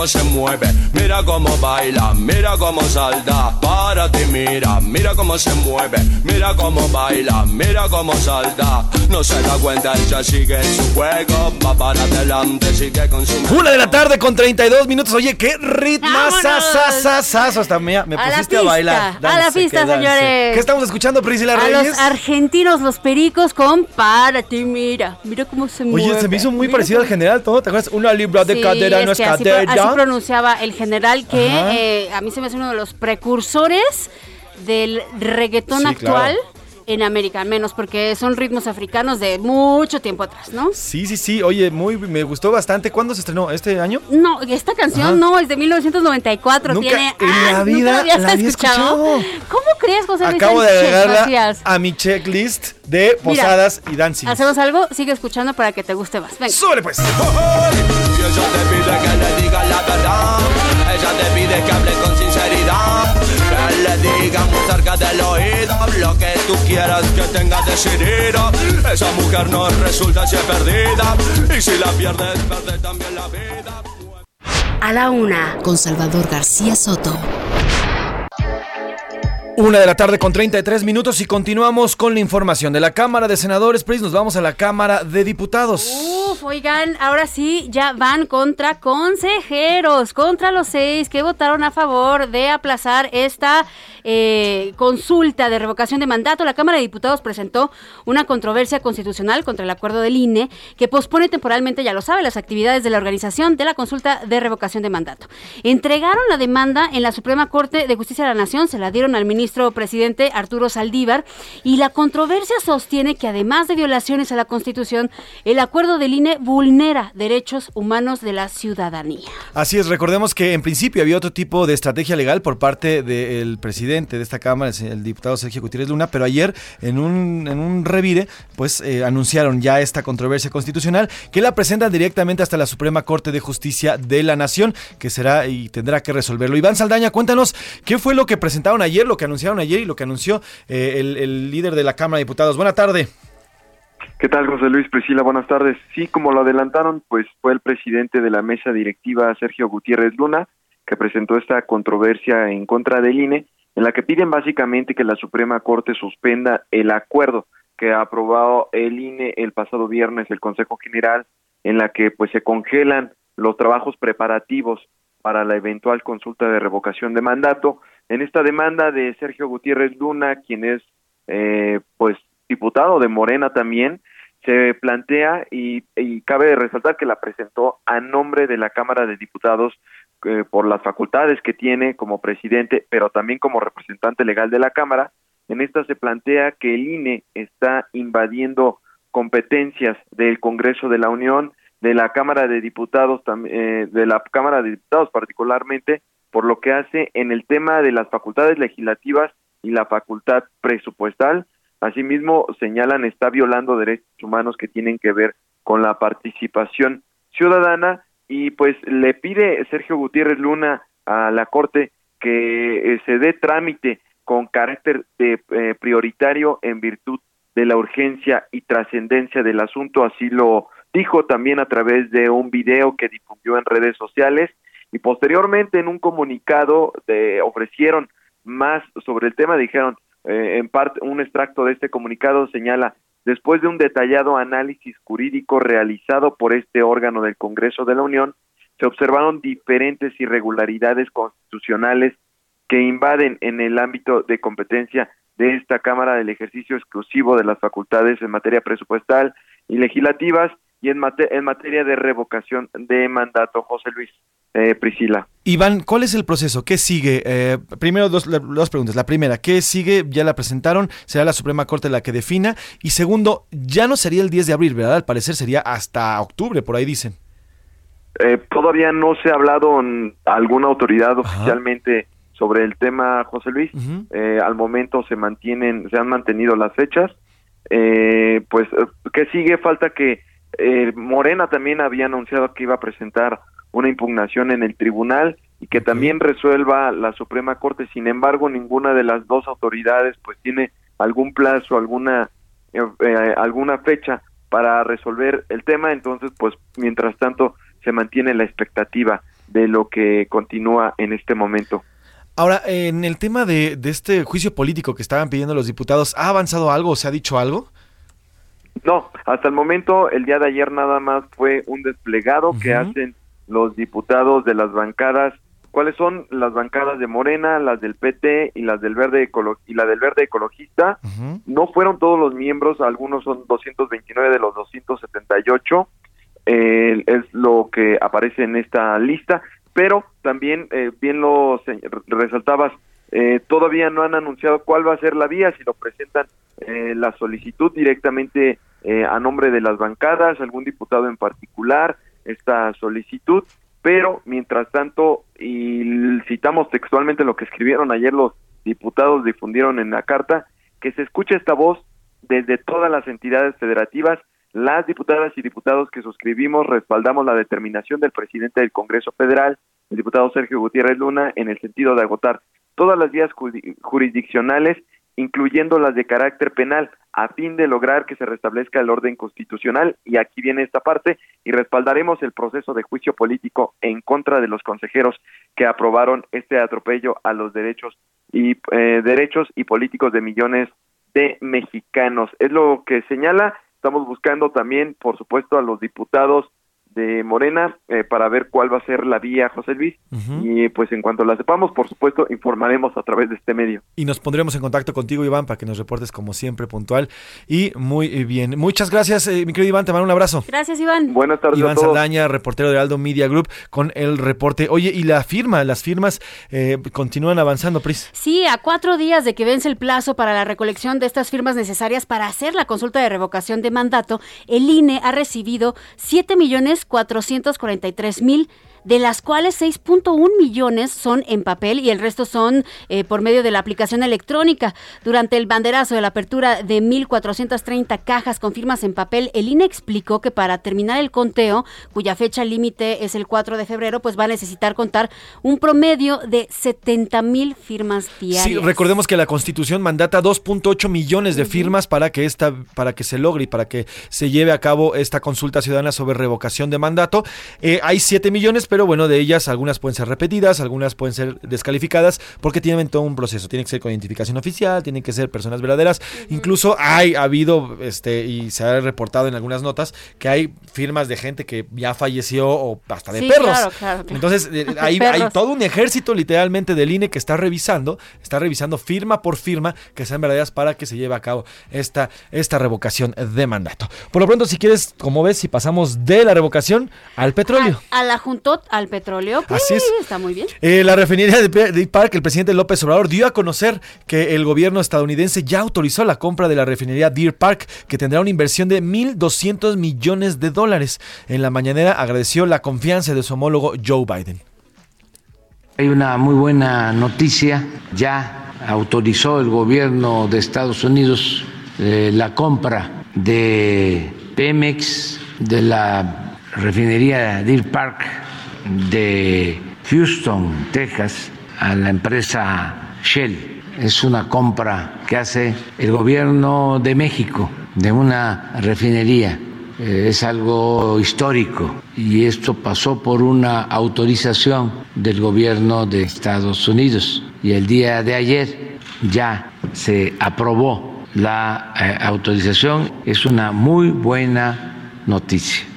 Cómo se mueve, mira cómo baila, mira cómo salta. Párate, mira, mira cómo se mueve, mira cómo baila, mira cómo salta. No se da cuenta, ella sigue en su juego, va para adelante, sigue con su. Una de la tarde con 32 minutos. Oye, qué ritmo. ¡Vámonos! Hasta me, me A la pusiste a bailar. a la pista, dance. señores. ¿Qué estamos escuchando, Priscila A Reyes? los argentinos, los pericos, con Párate, mira, mira cómo se mueve. Oye, se me hizo muy Mira parecido al general todo. ¿Te acuerdas? Una libra de Sí, cadera no es que así, cadera. así pronunciaba el general que eh, a mí se me hace uno de los precursores del reggaetón Sí, actual. claro. En América, al menos porque son ritmos africanos de mucho tiempo atrás, ¿no? Sí, sí, sí. Oye, muy, me gustó bastante. ¿Cuándo se estrenó? ¿Este año? No, esta canción Ajá. no, es de 1994, Nunca tiene en la ¿nunca vida habías la había escuchado? escuchado. ¿Cómo crees, José Luis Acabo de agregarla a mi checklist de Mira, posadas y dancing. Hacemos algo, sigue escuchando para que te guste más. Venga. ¡Sobre pues! Ella te pide que le diga la verdad. Ella te pide que hable con sinceridad. Diga muy cerca del oído lo que tú quieras que tenga decidido. Esa mujer no resulta si es perdida. Y si la pierdes, pierde también la vida. A la una con Salvador García Soto. Una de la tarde con 33 minutos y continuamos con la información de la Cámara de Senadores. Pris, nos vamos a la Cámara de Diputados. Uf, oigan, ahora sí, ya van contra consejeros, contra los seis que votaron a favor de aplazar esta eh, consulta de revocación de mandato. La Cámara de Diputados presentó una controversia constitucional contra el acuerdo del INE que pospone temporalmente, ya lo sabe, las actividades de la organización de la consulta de revocación de mandato. Entregaron la demanda en la Suprema Corte de Justicia de la Nación, se la dieron al ministro presidente Arturo Saldívar y la controversia sostiene que además de violaciones a la Constitución, el acuerdo del INE vulnera derechos humanos de la ciudadanía. Así es, recordemos que en principio había otro tipo de estrategia legal por parte del presidente de esta Cámara, el diputado Sergio Gutiérrez Luna, pero ayer en un, en un revire, pues eh, anunciaron ya esta controversia constitucional que la presentan directamente hasta la Suprema Corte de Justicia de la Nación, que será y tendrá que resolverlo. Iván Saldaña, cuéntanos qué fue lo que presentaron ayer, lo que anunciaron ayer y lo que anunció eh, el, líder de la Cámara de Diputados. Buena tarde. ¿Qué tal, José Luis Priscila? Buenas tardes. Sí, como lo adelantaron, pues fue el presidente de la mesa directiva, Sergio Gutiérrez Luna, que presentó esta controversia en contra del INE, en la que piden básicamente que la Suprema Corte suspenda el acuerdo que ha aprobado el INE el pasado viernes, el Consejo General, en la que pues se congelan los trabajos preparativos para la eventual consulta de revocación de mandato. En esta demanda de Sergio Gutiérrez Luna, quien es eh, pues diputado de Morena también, se plantea y, y, cabe resaltar que la presentó a nombre de la Cámara de Diputados eh, por las facultades que tiene como presidente, pero también como representante legal de la Cámara. En esta se plantea que el INE está invadiendo competencias del Congreso de la Unión, de la Cámara de Diputados, eh, de la Cámara de Diputados particularmente, por lo que hace en el tema de las facultades legislativas y la facultad presupuestal, Asimismo, señalan está violando derechos humanos que tienen que ver con la participación ciudadana. Y pues le pide Sergio Gutiérrez Luna a la Corte que eh, se dé trámite con carácter de, eh, prioritario en virtud de la urgencia y trascendencia del asunto, así lo dijo también a través de un video que difundió en redes sociales y posteriormente en un comunicado de, ofrecieron más sobre el tema, dijeron eh, en parte, un extracto de este comunicado señala, después de un detallado análisis jurídico realizado por este órgano del Congreso de la Unión, se observaron diferentes irregularidades constitucionales que invaden en el ámbito de competencia de esta Cámara del ejercicio exclusivo de las facultades en materia presupuestal y legislativas y en, en materia de revocación de mandato, José Luis eh, Priscila. Iván, ¿cuál es el proceso? ¿Qué sigue? Eh, primero, dos, dos, preguntas. La primera, ¿qué sigue? Ya la presentaron, será la Suprema Corte la que defina. Y segundo, ya no sería el 10 de abril, ¿verdad? Al parecer sería hasta octubre, por ahí dicen. Eh, todavía no se ha hablado en alguna autoridad Ajá. oficialmente sobre el tema, José Luis. Uh -huh. eh, al momento se mantienen, se han mantenido las fechas. Eh, pues, ¿qué sigue? Falta que eh, Morena también había anunciado que iba a presentar una impugnación en el tribunal y que también resuelva la Suprema Corte. Sin embargo, ninguna de las dos autoridades pues tiene algún plazo, alguna eh, eh, alguna fecha para resolver el tema. Entonces, pues mientras tanto se mantiene la expectativa de lo que continúa en este momento. Ahora, en el tema de, de este juicio político que estaban pidiendo los diputados, ¿ha avanzado algo o se ha dicho algo? No, hasta el momento, el día de ayer nada más fue un desplegado uh -huh. que hacen los diputados de las bancadas. ¿Cuáles son las bancadas de Morena, las del PT y las del Verde Ecolo y la del Verde Ecologista? Uh -huh. No fueron todos los miembros, algunos son 229 de los 278. Eh, es lo que aparece en esta lista, pero también eh, bien lo resaltabas, eh, todavía no han anunciado cuál va a ser la vía, si lo presentan eh, la solicitud directamente eh, a nombre de las bancadas, algún diputado en particular, esta solicitud, pero mientras tanto, y citamos textualmente lo que escribieron ayer los diputados, difundieron en la carta, que se escuche esta voz desde todas las entidades federativas, las diputadas y diputados que suscribimos respaldamos la determinación del presidente del Congreso Federal, el diputado Sergio Gutiérrez Luna, en el sentido de agotar todas las vías jurisdiccionales, incluyendo las de carácter penal, a fin de lograr que se restablezca el orden constitucional. Y aquí viene esta parte, y respaldaremos el proceso de juicio político en contra de los consejeros que aprobaron este atropello a los derechos y eh, derechos y políticos de millones de mexicanos. Es lo que señala. Estamos buscando también, por supuesto, a los diputados de Morena eh, para ver cuál va a ser la vía, José Luis. Y pues en cuanto la sepamos, por supuesto, informaremos a través de este medio. Y nos pondremos en contacto contigo, Iván, para que nos reportes como siempre puntual y muy bien. Muchas gracias, eh, mi querido Iván, te mando un abrazo. Gracias, Iván. Buenas tardes Iván a todos. Saldaña, reportero de Aldo Media Group, con el reporte. Oye, y la firma, las firmas eh, continúan avanzando, Pris. Sí, a cuatro días de que vence el plazo para la recolección de estas firmas necesarias para hacer la consulta de revocación de mandato, el INE ha recibido 7 millones 443 mil de las cuales 6.1 millones son en papel y el resto son eh, por medio de la aplicación electrónica. Durante el banderazo de la apertura de 1.430 cajas con firmas en papel, el INE explicó que para terminar el conteo, cuya fecha límite es el 4 de febrero, pues va a necesitar contar un promedio de 70 mil firmas diarias. Sí, recordemos que la Constitución mandata 2.8 millones de firmas para que esta, para que se logre y para que se lleve a cabo esta consulta ciudadana sobre revocación de mandato. Eh, hay 7 millones, pero bueno, de ellas algunas pueden ser repetidas, algunas pueden ser descalificadas, porque tienen todo un proceso. Tiene que ser con identificación oficial, tienen que ser personas verdaderas. Incluso hay ha habido, este, y se ha reportado en algunas notas, que hay firmas de gente que ya falleció o hasta de Sí, perros. claro, claro, claro. Entonces, eh, hay, Perros. hay todo un ejército literalmente del INE que está revisando, está revisando firma por firma que sean verdaderas para que se lleve a cabo esta, esta revocación de mandato. Por lo pronto, si quieres, como ves, si pasamos de la revocación al petróleo. A la al petróleo. pues, Así es. Está muy bien. Eh, la refinería de Pe- de Park, el presidente López Obrador dio a conocer que el gobierno estadounidense ya autorizó la compra de la refinería Deer Park, que tendrá una inversión de 1.200 millones de dólares. En la mañanera agradeció la confianza de su homólogo Joe Biden. Hay una muy buena noticia, ya autorizó el gobierno de Estados Unidos eh, la compra de Pemex, de la refinería Deer Park de Houston, Texas, a la empresa Shell. Es una compra que hace el gobierno de México de una refinería eh, es algo histórico y esto pasó por una autorización del gobierno de Estados Unidos y el día de ayer ya se aprobó la eh, autorización. Es una muy buena noticia.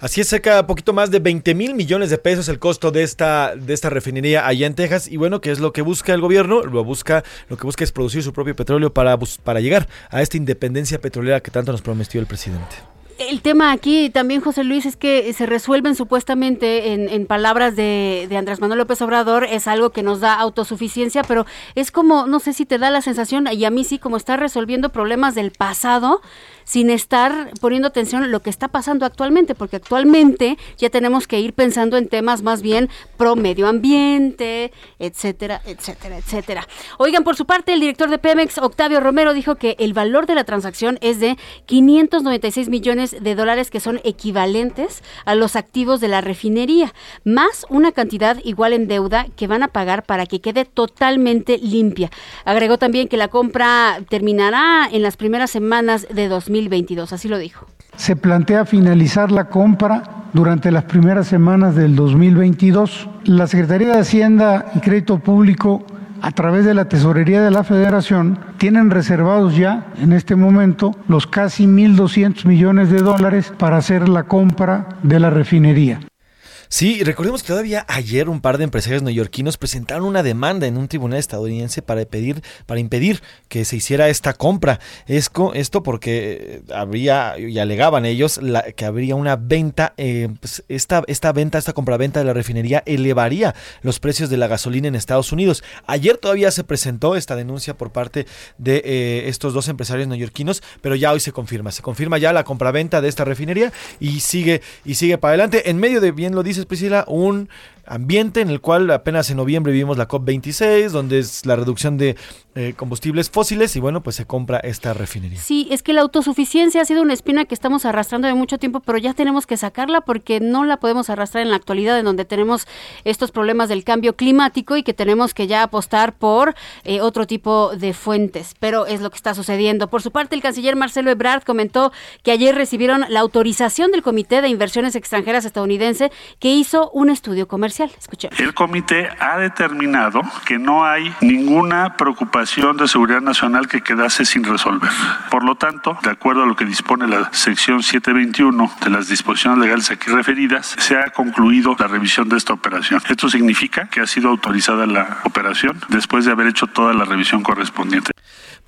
Así es, cerca poquito más de 20 mil millones de pesos el costo de esta, de esta refinería allá en Texas. Y bueno, ¿qué es lo que busca el gobierno? Lo, busca, lo que busca es producir su propio petróleo para, para llegar a esta independencia petrolera que tanto nos prometió el presidente. El tema aquí también, José Luis, es que se resuelven supuestamente en, en palabras de, de Andrés Manuel López Obrador, es algo que nos da autosuficiencia, pero es como, no sé si te da la sensación, y a mí sí, como estar resolviendo problemas del pasado sin estar poniendo atención a lo que está pasando actualmente, porque actualmente ya tenemos que ir pensando en temas más bien pro medio ambiente, etcétera, etcétera, etcétera. Oigan, por su parte, el director de Pemex, Octavio Romero, dijo que el valor de la transacción es de 596 millones de dólares que son equivalentes a los activos de la refinería, más una cantidad igual en deuda que van a pagar para que quede totalmente limpia. Agregó también que la compra terminará en las primeras semanas de 2022, así lo dijo. Se plantea finalizar la compra durante las primeras semanas del 2022. La Secretaría de Hacienda y Crédito Público, a través de la Tesorería de la Federación, tienen reservados ya en este momento los casi 1.200 millones de dólares para hacer la compra de la refinería. Sí, recordemos que todavía ayer un par de empresarios neoyorquinos presentaron una demanda en un tribunal estadounidense para pedir, para impedir que se hiciera esta compra. Esto porque eh, habría, y alegaban ellos, que habría una venta, eh, pues, esta, esta venta, esta compraventa de la refinería elevaría los precios de la gasolina en Estados Unidos. Ayer todavía se presentó esta denuncia por parte de eh, estos dos empresarios neoyorquinos, pero ya hoy se confirma, se confirma ya la compraventa de esta refinería y sigue, y sigue para adelante. En medio de, bien lo dices un ambiente en el cual apenas en noviembre vivimos la COP26, donde es la reducción de eh, combustibles fósiles y bueno, pues se compra esta refinería. Sí, es que la autosuficiencia ha sido una espina que estamos arrastrando de mucho tiempo, pero ya tenemos que sacarla porque no la podemos arrastrar en la actualidad, en donde tenemos estos problemas del cambio climático y que tenemos que ya apostar por eh, otro tipo de fuentes. Pero es lo que está sucediendo. Por su parte, el canciller Marcelo Ebrard comentó que ayer recibieron la autorización del Comité de Inversiones Extranjeras estadounidense que hizo un estudio El comité ha determinado que no hay ninguna preocupación de seguridad nacional que quedase sin resolver. Por lo tanto, de acuerdo a lo que dispone la sección 721 de las disposiciones legales aquí referidas, se ha concluido la revisión de esta operación. Esto significa que ha sido autorizada la operación después de haber hecho toda la revisión correspondiente.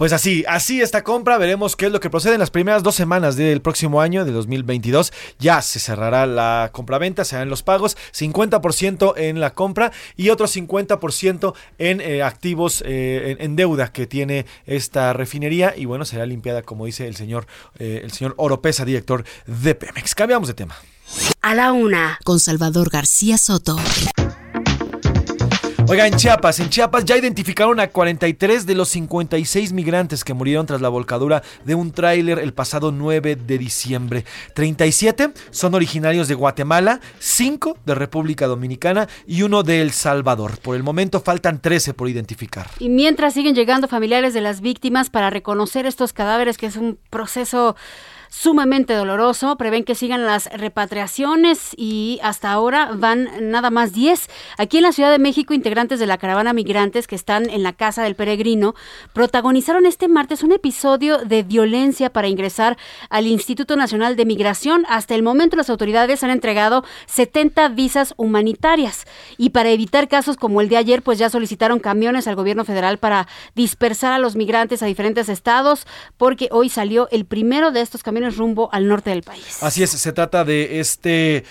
Pues así, así esta compra, veremos qué es lo que procede en las primeras dos semanas del próximo año, de 2022. Ya se cerrará la compraventa, se harán los pagos, 50% en la compra y otro 50% en eh, activos, eh, en, deuda que tiene esta refinería y bueno, será limpiada como dice el señor, eh, el señor Oropesa, director de Pemex. Cambiamos de tema. A la una, con Salvador García Soto. Oiga, en Chiapas, en Chiapas ya identificaron a 43 de los 56 migrantes que murieron tras la volcadura de un tráiler el pasado 9 de diciembre. 37 son originarios de Guatemala, 5 de República Dominicana y uno de El Salvador. Por el momento faltan 13 por identificar. Y mientras siguen llegando familiares de las víctimas para reconocer estos cadáveres, que es un proceso sumamente doloroso. Prevén que sigan las repatriaciones y hasta ahora van nada más 10. Aquí en la Ciudad de México, integrantes de la caravana migrantes que están en la Casa del Peregrino protagonizaron este martes un episodio de violencia para ingresar al Instituto Nacional de Migración. Hasta el momento las autoridades han entregado 70 visas humanitarias y para evitar casos como el de ayer, pues ya solicitaron camiones al gobierno federal para dispersar a los migrantes a diferentes estados porque hoy salió el primero de estos camiones rumbo al norte del país. Así es, se trata de este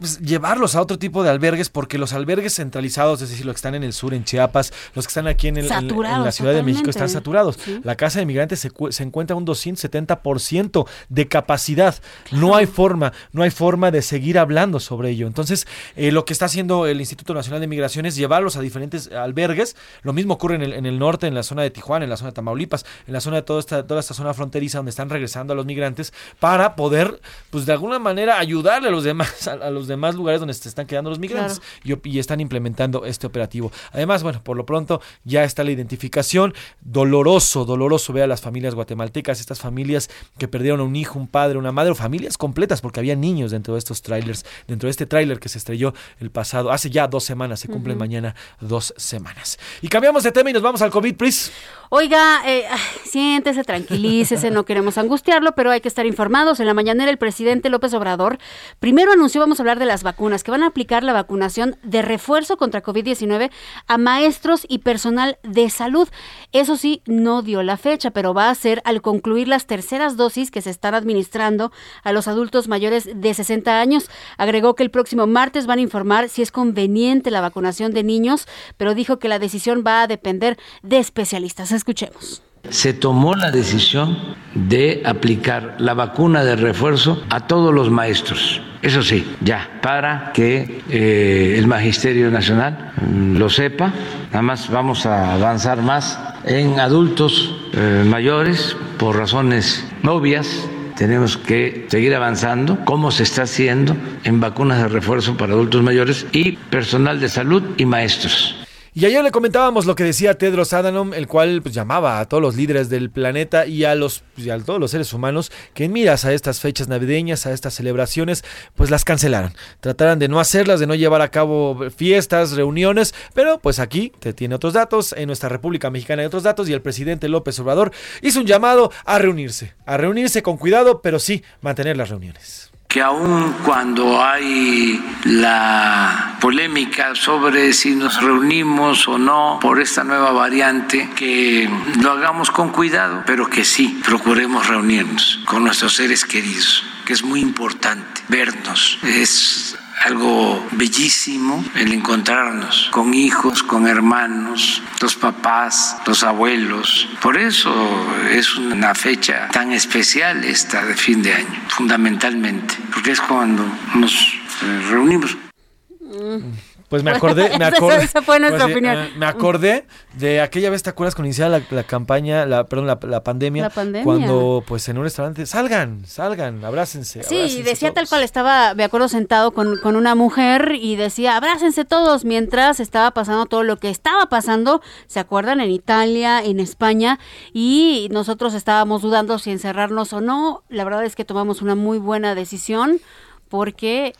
pues, llevarlos a otro tipo de albergues porque los albergues centralizados, es decir, los que están en el sur, en Chiapas, los que están aquí en, el- en- en Saturados, la Ciudad de México están saturados. Sí. La casa de migrantes se, se encuentra un 270% de capacidad. No hay forma, no hay forma de seguir hablando sobre ello. Entonces, eh, lo que está haciendo el Instituto Nacional de Migración es llevarlos a diferentes albergues. Lo mismo ocurre en el, en el norte, en la zona de Tijuana, en la zona de Tamaulipas, en la zona de toda esta, toda esta zona fronteriza donde están regresando a los migrantes para poder, pues de alguna manera, ayudarle a los demás, a, a los demás lugares donde se están quedando los migrantes y, están implementando este operativo. Además, bueno, por lo pronto ya está la identificación. Doloroso, doloroso ver a las familias guatemaltecas, estas familias que perdieron a un hijo, un padre, una madre, o familias completas, porque había niños dentro de estos trailers, dentro de este tráiler que se estrelló el pasado, hace ya dos semanas, se cumplen mañana dos semanas. Y cambiamos de tema y nos vamos al COVID, please. Oiga, eh, siéntese, tranquilícese, no queremos angustiarlo, pero hay que estar informados. En la mañanera el presidente López Obrador primero anunció, vamos a hablar de las vacunas, que van a aplicar la vacunación de refuerzo contra COVID-19 a maestros y personal de salud. Eso sí, no dio la fecha, pero va a ser al concluir las terceras dosis que se están administrando a los adultos mayores de 60 años. Agregó que el próximo martes van a informar si es conveniente la vacunación de niños, pero dijo que la decisión va a depender de especialistas. Escuchemos. Se tomó la decisión de aplicar la vacuna de refuerzo a todos los maestros. Eso sí, ya, para que eh, el Magisterio Nacional lo sepa. Nada más vamos a avanzar más en adultos eh, mayores por razones obvias. Tenemos que seguir avanzando, como se está haciendo en vacunas de refuerzo para adultos mayores y personal de salud y maestros. Y ayer le comentábamos lo que decía Tedros Adhanom, el cual pues, llamaba a todos los líderes del planeta y a los y a todos los seres humanos que en miras a estas fechas navideñas, a estas celebraciones, pues las cancelaran. Trataran de no hacerlas, de no llevar a cabo fiestas, reuniones, pero pues aquí te tiene otros datos, en nuestra República Mexicana hay otros datos y el presidente López Obrador hizo un llamado a reunirse, a reunirse con cuidado, pero sí mantener las reuniones. Que aun cuando hay la polémica sobre si nos reunimos o no por esta nueva variante, que lo hagamos con cuidado, pero que sí procuremos reunirnos con nuestros seres queridos, que es muy importante vernos. Es algo bellísimo el encontrarnos con hijos, con hermanos, los papás, los abuelos. Por eso es una fecha tan especial esta de fin de año, fundamentalmente, porque es cuando nos eh, reunimos. Pues me acordé, me acordé. esa fue nuestra pues, opinión. eh, me acordé de aquella vez, ¿te acuerdas cuando iniciaba la, la campaña, la, perdón, la, la pandemia? La pandemia. Cuando, pues, en un restaurante, salgan, salgan, abrácense. Sí, abrácense decía tal cual, estaba, me acuerdo, sentado con, con una mujer y decía, abrácense todos, mientras estaba pasando todo lo que estaba pasando, ¿se acuerdan? En Italia, en España, y nosotros estábamos dudando si encerrarnos o no. La verdad es que tomamos una muy buena decisión porque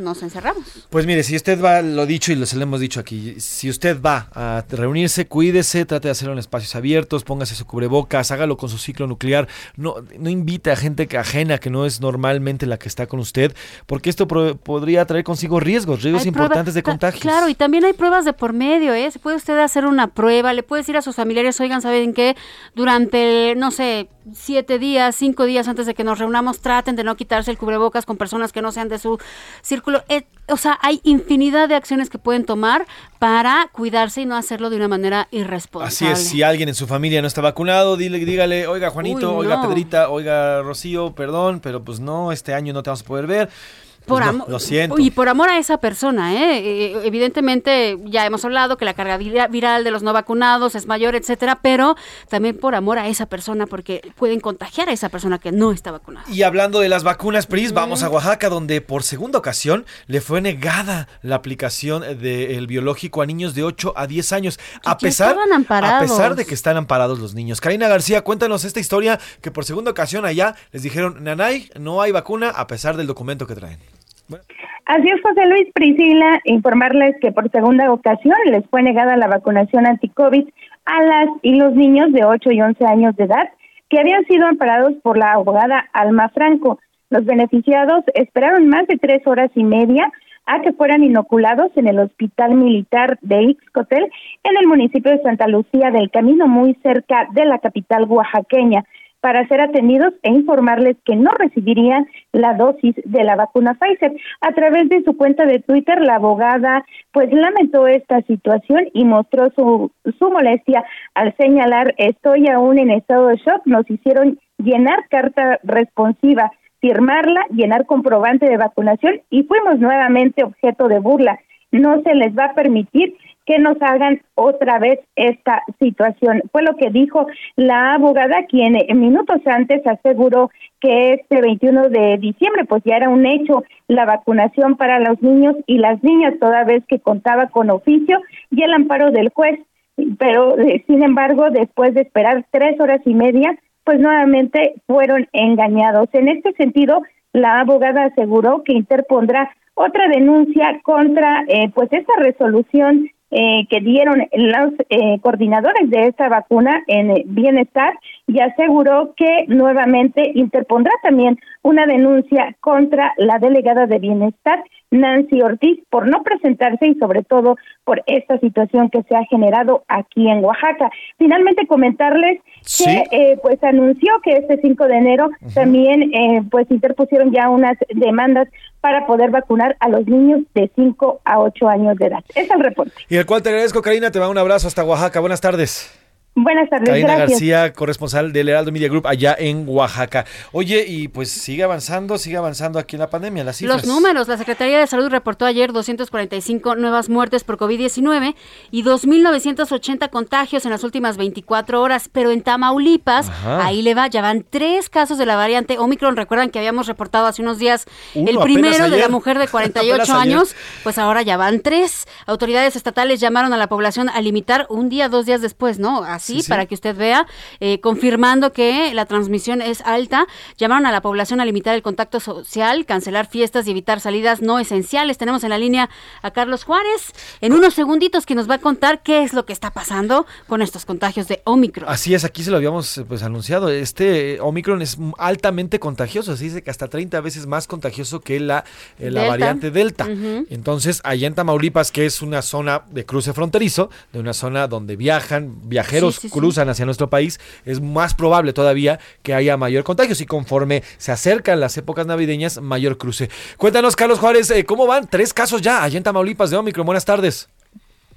nos encerramos. Pues mire, si usted va, lo dicho y se lo hemos dicho aquí, si usted va a reunirse, cuídese, trate de hacerlo en espacios abiertos, póngase su cubrebocas, hágalo con su ciclo nuclear, no, no invite a gente que ajena que no es normalmente la que está con usted, porque esto pro- podría traer consigo riesgos, riesgos Hay importantes de pruebas- ta- contagio. Claro, y también hay pruebas de por medio, ¿eh? Se puede usted hacer una prueba, le puede decir a sus familiares, oigan, ¿saben qué? Durante, no sé, siete días, cinco días antes de que nos reunamos, traten de no quitarse el cubrebocas con personas que no sean de su círculo. Eh, o sea, hay infinidad de acciones que pueden tomar para cuidarse y no hacerlo de una manera Así irresponsable. es, si alguien en su familia no está vacunado, dile, dígale, oiga Juanito, Uy, oiga. Pedrita, oiga Rocío, perdón, pero pues no, este año no te vamos a poder ver. Pues Por amor, lo siento. Y por amor a esa persona, ¿eh? Eh, Evidentemente, ya hemos hablado que la carga vira- viral de los no vacunados es mayor, etcétera, pero también por amor a esa persona, porque pueden contagiar a esa persona que no está vacunada. Y hablando de las vacunas, Pris, vamos a Oaxaca, donde por segunda ocasión le fue negada la aplicación del biológico a niños de 8 a 10 años, a pesar, a pesar de que están amparados los niños. Karina García, cuéntanos esta historia que por segunda ocasión allá les dijeron, Nanay, no hay vacuna a pesar del documento que traen. Así es, José Luis Priscila, informarles que por segunda ocasión les fue negada la vacunación anti-COVID a las y los niños de 8 y 11 años de edad que habían sido amparados por la abogada Alma Franco. Los beneficiados esperaron más de tres horas y media a que fueran inoculados en el Hospital Militar de Ixcotel en el municipio de Santa Lucía del Camino, muy cerca de la capital oaxaqueña para ser atendidos e informarles que no recibirían la dosis de la vacuna Pfizer. A través de su cuenta de Twitter, la abogada pues lamentó esta situación y mostró su, su molestia al señalar estoy aún en estado de shock, nos hicieron llenar carta responsiva, firmarla, llenar comprobante de vacunación y fuimos nuevamente objeto de burla. No se les va a permitir que nos hagan otra vez esta situación. Fue lo que dijo la abogada, quien eh, minutos antes aseguró que este 21 de diciembre pues ya era un hecho la vacunación para los niños y las niñas toda vez que contaba con oficio y el amparo del juez. Pero eh, sin embargo, después de esperar tres horas y media, pues nuevamente fueron engañados. En este sentido, la abogada aseguró que interpondrá otra denuncia contra eh, pues esta resolución eh, que dieron los eh, coordinadores de esta vacuna en eh, bienestar y aseguró que nuevamente interpondrá también una denuncia contra la delegada de bienestar Nancy Ortiz por no presentarse y sobre todo por esta situación que se ha generado aquí en Oaxaca. Finalmente comentarles Sí. que eh, pues anunció que este 5 de enero también eh, pues interpusieron ya unas demandas para poder vacunar a los niños de 5 a 8 años de edad. Es el reporte. Y el cual te agradezco, Karina, te va un abrazo hasta Oaxaca. Buenas tardes. Buenas tardes, Karina gracias. García, corresponsal del Heraldo Media Group allá en Oaxaca. Oye, y pues sigue avanzando, sigue avanzando aquí en la pandemia, las cifras. Los números, la Secretaría de Salud reportó ayer 245 nuevas muertes por COVID-19 y 2.980 contagios en las últimas 24 horas, pero en Tamaulipas, Ajá. ahí le va, ya van tres casos de la variante Omicron. Recuerdan que habíamos reportado hace unos días Uno, el primero de la mujer de 48 Apenas ayer. años, pues ahora ya van tres. Autoridades estatales llamaron a la población a limitar un día, dos días después, ¿no? Así, Sí, sí. para que usted vea, eh, confirmando que la transmisión es alta. Llamaron a la población a limitar el contacto social, cancelar fiestas y evitar salidas no esenciales. Tenemos en la línea a Carlos Juárez en unos segunditos que nos va a contar qué es lo que está pasando con estos contagios de Omicron. Así es, aquí se lo habíamos eh, pues anunciado. Este eh, Omicron es altamente contagioso. Se dice que hasta 30 veces más contagioso que la, eh, la Delta. variante Delta. Entonces, allá en Tamaulipas, que es una zona de cruce fronterizo, de una zona donde viajan, viajeros Sí, sí, sí. cruzan hacia nuestro país, es más probable todavía que haya mayor contagio. Y conforme se acercan las épocas navideñas, mayor cruce. Cuéntanos, Carlos Juárez, eh, ¿cómo van? Tres casos ya allá en Tamaulipas de Omicron. Buenas tardes.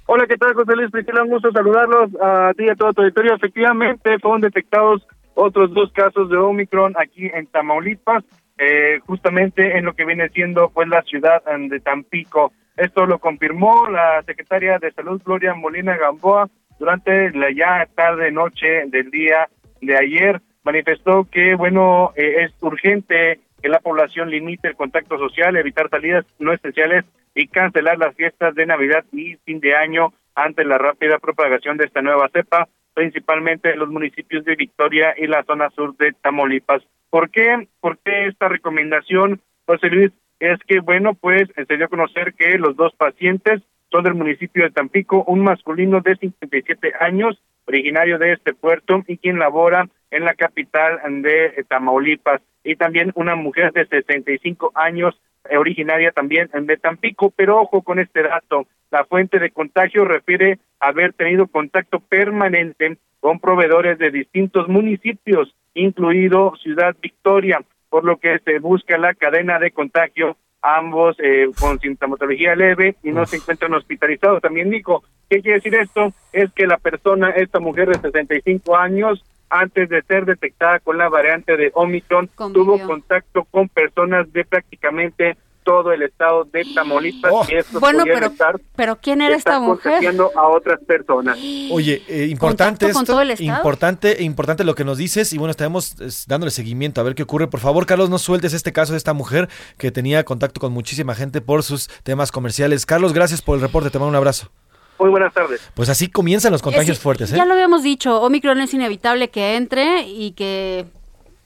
Hola, ¿qué tal, José Luis Priscila? Un gusto saludarlos a ti y a todo tu auditorio. Efectivamente, fueron detectados otros dos casos de Omicron aquí en Tamaulipas. eh, justamente en lo que viene siendo pues la ciudad eh, de Tampico. Esto lo confirmó la secretaria de Salud Gloria Molina Gamboa durante la ya tarde noche del día de ayer. Manifestó que bueno eh, es urgente que la población limite el contacto social, evitar salidas no esenciales y cancelar las fiestas de Navidad y fin de año ante la rápida propagación de esta nueva cepa, principalmente en los municipios de Victoria y la zona sur de Tamaulipas. ¿Por qué? ¿Por qué esta recomendación, José Luis? Es que, bueno, pues eh, se dio a conocer que los dos pacientes son del municipio de Tampico, un masculino de 57 años, originario de este puerto y quien labora en la capital de Tamaulipas, y también una mujer de 65 años, eh, originaria también de Tampico, pero ojo con este dato, la fuente de contagio refiere haber tenido contacto permanente con proveedores de distintos municipios, incluido Ciudad Victoria, por lo que se busca la cadena de contagio, ambos eh, con sintomatología leve y no se encuentran hospitalizados. También dijo, ¿qué quiere decir esto? Es que la persona, esta mujer de 65 años, antes de ser detectada con la variante de Omicron, tuvo contacto con personas de prácticamente todo el estado de Tamaulipas y estos Bueno, pero, estar, pero ¿quién era esta mujer? a otras personas. Oye, eh, importante ¿Contacto con esto, todo el estado? importante, importante lo que nos dices y bueno, estaremos es, dándole seguimiento a ver qué ocurre. Por favor, Carlos, no sueltes este caso de esta mujer que tenía contacto con muchísima gente por sus temas comerciales. Carlos, gracias por el reporte, te mando un abrazo. Muy buenas tardes. Pues así comienzan los contagios sí, fuertes, ¿eh? Ya lo habíamos dicho, Omicron es inevitable que entre y que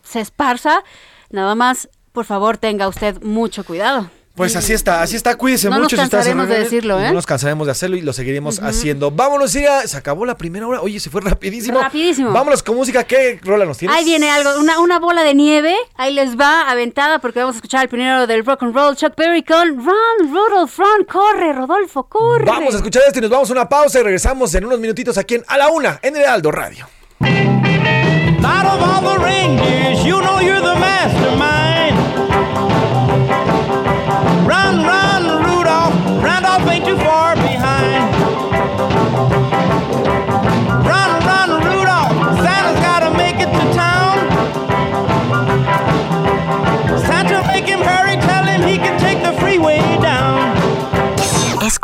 se esparza. Nada más, por favor, tenga usted mucho cuidado. Pues así está, así está, cuídese No nos mucho. si está cansaremos de decirlo, ¿eh? No nos cansaremos de hacerlo y lo seguiremos haciendo. Vámonos, ya se acabó la primera hora. Oye, se fue rapidísimo. Rapidísimo. Vámonos con música. ¿Qué rola nos tienes? Ahí viene algo, una, una bola de nieve, ahí les va aventada porque vamos a escuchar el primero del rock and roll, Chuck Berry con Run, Rudolph, Run, corre, Rodolfo, corre. Vamos a escuchar esto y nos vamos a una pausa y regresamos en unos minutitos aquí en A la Una, en el Aldo Radio. Out of all the reindeers, you know you're the mastermind.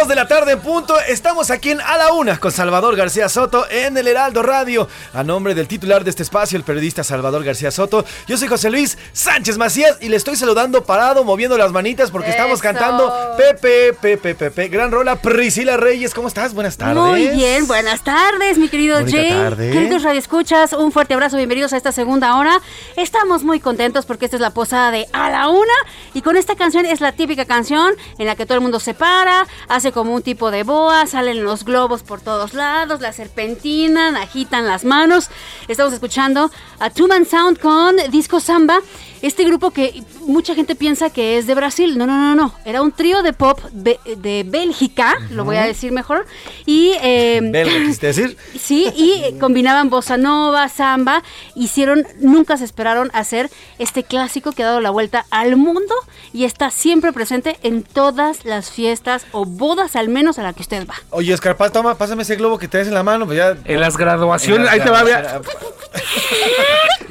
2 de la tarde en punto. Estamos aquí en A la Una con Salvador García Soto en el Heraldo Radio. A nombre del titular de este espacio, el periodista Salvador García Soto, yo soy José Luis Sánchez Macías y le estoy saludando parado, moviendo las manitas porque estamos cantando Pepe, Pepe, Pepe. Gran rola, Priscila Reyes. ¿Cómo estás? Buenas tardes. Muy bien, buenas tardes, mi querido Bonita Jay. Tarde. Queridos radioescuchas, un fuerte abrazo. Bienvenidos a esta segunda hora. Estamos muy contentos porque esta es la posada de A la Una y con esta canción es la típica canción en la que todo el mundo se para, hace como un tipo de boa, salen los globos por todos lados, la serpentinan, agitan las manos. Estamos escuchando a Two Man Sound con Disco Samba. Este grupo que mucha gente piensa que es de Brasil. No, no, no, no. Era un trío de pop de Bélgica, lo voy a decir mejor. Y eh, Belga, quisiste decir. Sí, y combinaban bossa nova, samba, hicieron, nunca se esperaron hacer este clásico que ha dado la vuelta al mundo y está siempre presente en todas las fiestas o bodas al menos a la que usted va. Oye, Escarpal, toma, pásame ese globo que traes en la mano, pues ya. En las graduaciones, ahí te va, vea.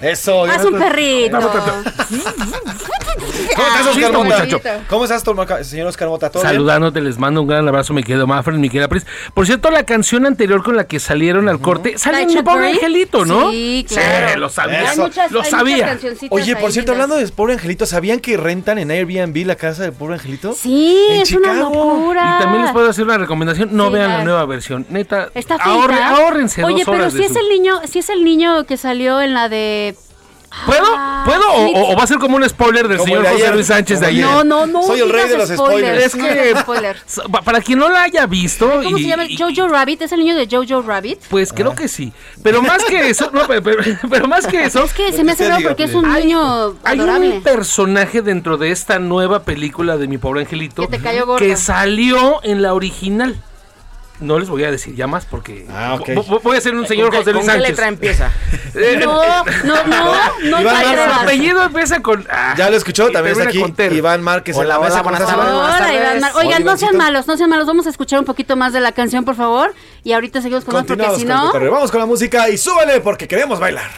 Eso. Haz un perrito. ¿Cómo estás, Oscar Mota? muchacho. ¿Cómo estás, señor Oscar Mota? Saludándote, les mando un gran abrazo, mi querido Mafred, mi querida Pris. Por cierto, la canción anterior con la que salieron al corte, sale ¿La de mi pobre angelito, ¿no? Sí, claro. Sí, lo sabía. Muchas- lo sabía. Oye, por cierto, hablando de Pobre Angelito, ¿sabían que rentan en Airbnb la casa del Pobre Angelito? Sí, En es una locura. Y también les puedo hacer una recomendación, no Sí, vean la nueva versión. Neta, Está ahorre- feita. ahórrense Oye, dos pero si de es su- el niño, si es el niño que salió en la de ¿Puedo? Ah, ¿Puedo? O, sí. o- o va a ser como un spoiler del Como señor de José Luis Sánchez de ayer? No, no, no. Soy el rey de los spoilers. Es no que, spoilers. para quien no la haya visto, ¿Cómo y- se llama? y- Jojo Rabbit, ¿es el niño de Jojo Rabbit? pues creo que sí. Pero más que eso, no, pero, pero- pero más que eso, Es que se me hace raro porque es un Hay- niño hay adorable. un personaje dentro de esta nueva película de Mi Pobre Angelito Que te cayó gordo. que salió en la original. No les voy a decir ya más porque Ah, ok. vo- vo- voy a ser un señor ¿Con José Luis con qué Sánchez. letra empieza? Eh, No, no, no, no Iván te Su apellido empieza con. ah, Ya lo escuchó, también está aquí con. Iván Márquez en Hola, la hola, mesa. ¿Cómo buenas tardes. Hola. Iván Mar- Oigan, Hola, no sean malos, no sean malos. Vamos a escuchar un poquito más de la canción, por favor. Y ahorita seguimos con más, porque si con el no. cotorreo. Vamos con la música y súbele porque queremos bailar.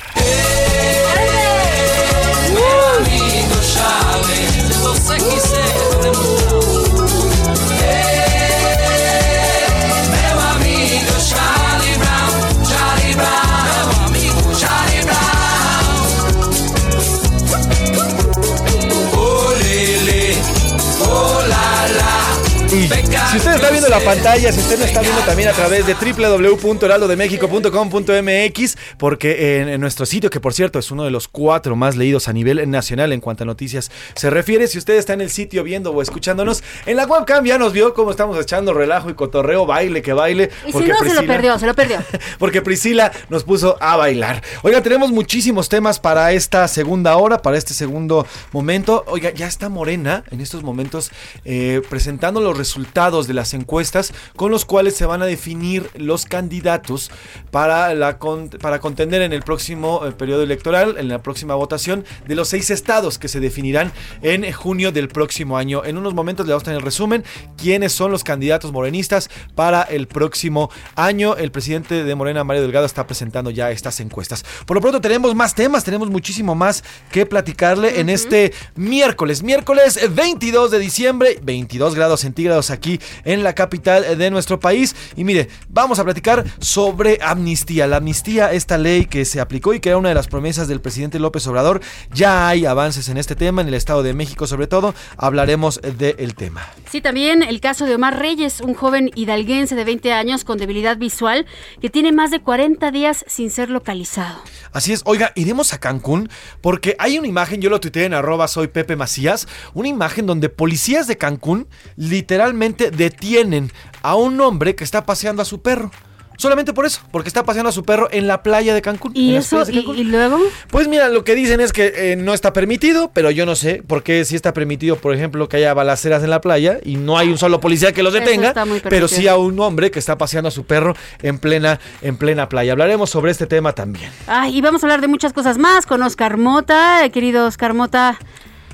Y la pantalla, si usted no está viendo también a través de www.heraldodemexico.com.mx, porque en, en nuestro sitio, que por cierto es uno de los cuatro más leídos a nivel nacional en cuanto a noticias se refiere, si usted está en el sitio viendo o escuchándonos, en la webcam ya nos vio cómo estamos echando relajo y cotorreo, baile que baile. Y si porque no, se lo Priscila- perdió, se lo perdió. porque Priscila nos puso a bailar. Oiga, tenemos muchísimos temas para esta segunda hora, para este segundo momento. Oiga, ya está Morena en estos momentos eh, presentando los resultados de las encuestas con los cuales se van a definir los candidatos para, la con- para contender en el próximo eh, periodo electoral, en la próxima votación de los seis estados que se definirán en junio del próximo año. En unos momentos le vamos a tener el resumen, quiénes son los candidatos morenistas para el próximo año. El presidente de Morena, Mario Delgado, está presentando ya estas encuestas. Por lo pronto tenemos más temas, tenemos muchísimo más que platicarle en este miércoles, miércoles 22 de diciembre, 22 grados centígrados aquí en la capital de nuestro país. Y mire, vamos a platicar sobre amnistía. La amnistía, esta ley que se aplicó y que era una de las promesas del presidente López Obrador. Ya hay avances en este tema, en el Estado de México sobre todo. Hablaremos del tema. Sí, también el caso de Omar Reyes, un joven hidalguense de 20 años con debilidad visual que tiene más de 40 días sin ser localizado. Así es, oiga, iremos a Cancún porque hay una imagen, yo lo tuiteé en arroba soy Pepe Macías, una imagen donde policías de Cancún literalmente detienen a un hombre que está paseando a su perro. Solamente por eso, porque está paseando a su perro en la playa de Cancún. ¿Y eso? ¿Y, luego? Pues mira, lo que dicen es que eh, no está permitido, pero yo no sé por qué sí está permitido, por ejemplo, que haya balaceras en la playa y no hay un solo policía que los detenga, pero sí a un hombre que está paseando a su perro en plena, en plena playa. Hablaremos sobre este tema también. Ay, y vamos a hablar de muchas cosas más con Oscar Mota, eh, querido Oscar Mota.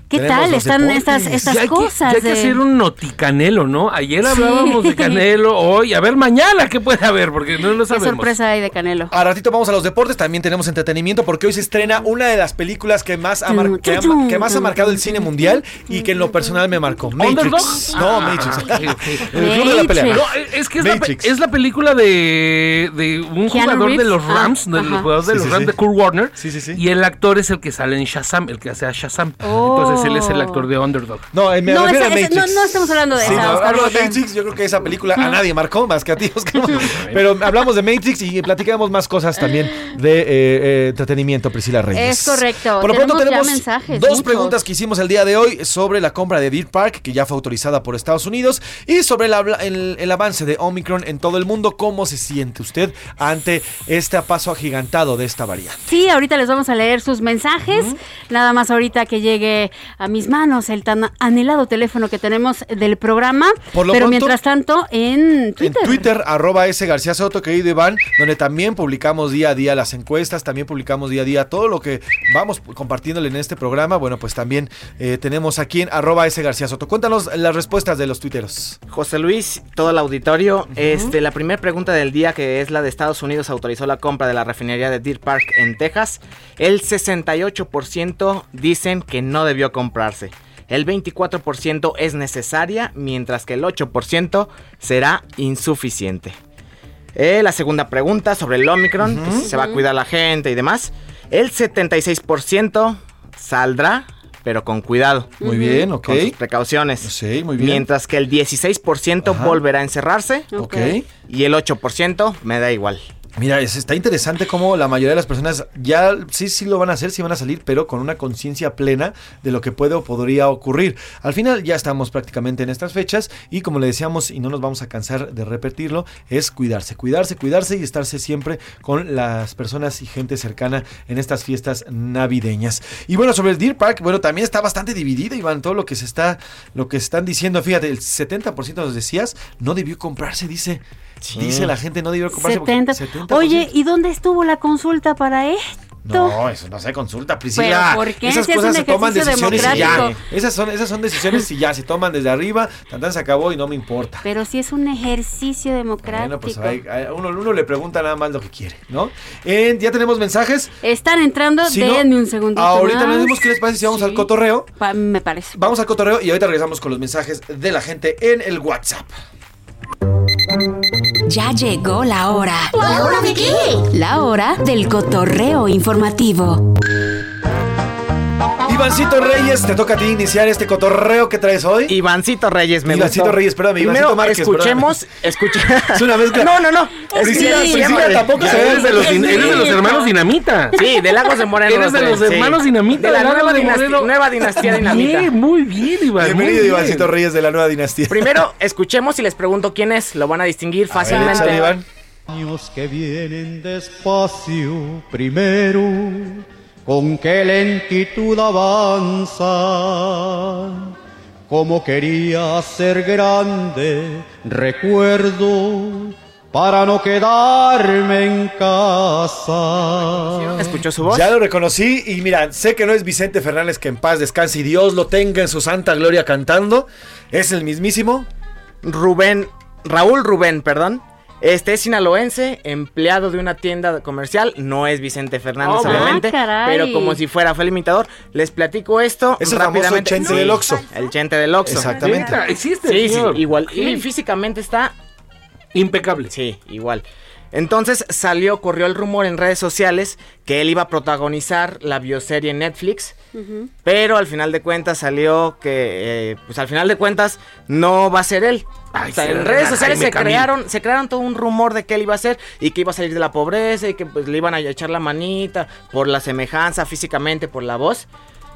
¿Qué tal están deportes. estas, estas Ya hay que- cosas? ya hay que hacer un noticanelo, ¿no? Ayer Sí. hablábamos de Canelo, hoy, a ver mañana qué puede haber, porque no lo ¿Qué sabemos. sorpresa hay de Canelo? A ratito vamos a los deportes, también tenemos entretenimiento porque hoy se estrena una de las películas que más ha, mar- que ha- que más ha marcado el cine mundial y que en lo personal me marcó. Matrix. ¿Underdog? No, Ah, Matrix. ok, ok. El club de la pelea. No, es que es la, pe- Matrix. es la película de, de un Keanu jugador de los Ah, Rams, del ajá. jugador de Sí, los sí, Rams sí. de Kurt Warner. Sí, sí, sí. Y el actor es el que sale en Shazam, el que hace a Shazam. Entonces él es el actor de Underdog. No, eh, me No, refiero esa- a esa- Matrix. no, no estamos hablando de Sí, esa, no, Oscar hablo de. Matrix, yo creo que esa película a nadie marcó más que a ti, Oscar. Pero hablamos de Matrix y platicamos más cosas también de eh, eh, entretenimiento, Priscila Reyes. Es correcto. Por lo pronto Tenemos mensajes, dos muchos. preguntas que hicimos el día de hoy sobre la compra de Deer Park, que ya fue autorizada por Estados Unidos, y sobre el, habla- el- el avance de Omicron en todo el mundo. ¿Cómo se siente usted ante este paso agigantado de esta variante? Sí, ahorita les vamos a leer sus mensajes. Nada más ahorita que llegue a mis manos el tan anhelado teléfono que tenemos del programa. Por lo pero pronto- mientras tanto, en Twitter. En Twitter, arroba S García Soto, querido Iván, donde también publicamos día a día las encuestas, también publicamos día a día todo lo que vamos compartiéndole en este programa. Bueno, pues también eh, tenemos aquí en arroba S García Soto. Cuéntanos las respuestas de los tuiteros. José Luis, todo el auditorio. Este, la primera pregunta del día, que es la de Estados Unidos, autorizó la compra de la refinería de Deer Park en Texas. El 68% dicen que no debió comprarse. El 24% es necesaria, mientras que el 8% será insuficiente. Eh, la segunda pregunta sobre el Omicron, que si se va a cuidar la gente y demás. El 76% saldrá, pero con cuidado. Muy bien, ok. Con sus precauciones. Sí, muy bien. Mientras que el 16% Ajá. volverá a encerrarse. Ok. Y el 8% me da igual. Mira, es- está interesante cómo la mayoría de las personas ya sí, sí lo van a hacer, sí van a salir, pero con una conciencia plena de lo que puede o podría ocurrir. Al final ya estamos prácticamente en estas fechas y como le decíamos y no nos vamos a cansar de repetirlo, es cuidarse, cuidarse, cuidarse y estarse siempre con las personas y gente cercana en estas fiestas navideñas. Y bueno, sobre el Deer Park, bueno, también está bastante dividido, Iván, todo lo que se está, lo que están diciendo, fíjate, el 70% nos decías, no debió comprarse, dice. Dice la gente no debió comprarse. porque 70. 70%. Oye, ¿y dónde estuvo la consulta para esto? No, eso no se consulta, Priscila. ¿Pero por qué? Esas Si es cosas un se toman decisiones y ya. Esas son, esas son decisiones y ya se toman desde arriba. Tantan se acabó y no me importa. Pero sí es un ejercicio democrático. Bueno, pues hay- hay- uno, uno le pregunta nada más lo que quiere, ¿no? Eh, ya tenemos mensajes. Están entrando, Si no, denme un segundito Ahorita les dimos qué les parece si vamos al cotorreo. Pa- me parece. Vamos al cotorreo y ahorita regresamos con los mensajes de la gente en el WhatsApp. Ya llegó la hora. ¿La hora de qué? La hora del cotorreo informativo. Ivancito Reyes, te toca a ti iniciar este cotorreo que traes hoy. Ivancito Reyes, me Ivancito gustó. Reyes, espérame, Primero, Ivancito Márquez, escuchemos, escuche. Es una mezcla. No, no, no. Priscila, Sí, Priscila tampoco Ya se ve eres de los din- eres de los hermanos Dinamita. Sí, de Lagos de Moreno. Eres de los hermanos Dinamita. De la nueva, dinastía, nueva dinastía Dinamita. Bien, muy bien, Iván. Bienvenido. Ivancito Reyes de la nueva dinastía. Primero, escuchemos y les pregunto quién es. Lo van a distinguir fácilmente. échale, Iván. Años que vienen despacio primero, con qué lentitud avanzan. Como quería ser grande, recuerdo, para no quedarme en casa. ¿Escuchó su voz? Ya lo reconocí y mira, sé que no es Vicente Fernández que en paz descanse y Dios lo tenga en su santa gloria cantando. Es el mismísimo Rubén, Raúl Rubén, perdón. Este es sinaloense, empleado de una tienda comercial. No es Vicente Fernández, Oh, obviamente. ah, caray. pero como si fuera, fue el imitador. Les platico esto Es el rápidamente. Chente del Oxxo. El Chente del Oxxo. Exactamente. Existe, Sí, sí, igual. Sí. Y físicamente está Impecable. Sí, igual. Entonces salió, corrió el rumor en redes sociales que él iba a protagonizar la bioserie en Netflix, pero al final de cuentas salió que, eh, pues al final de cuentas no va a ser él. Ay, O sea, será en redes sociales se Camil. crearon, se crearon todo un rumor de que él iba a ser y que iba a salir de la pobreza y que pues, le iban a echar la manita por la semejanza físicamente, por la voz.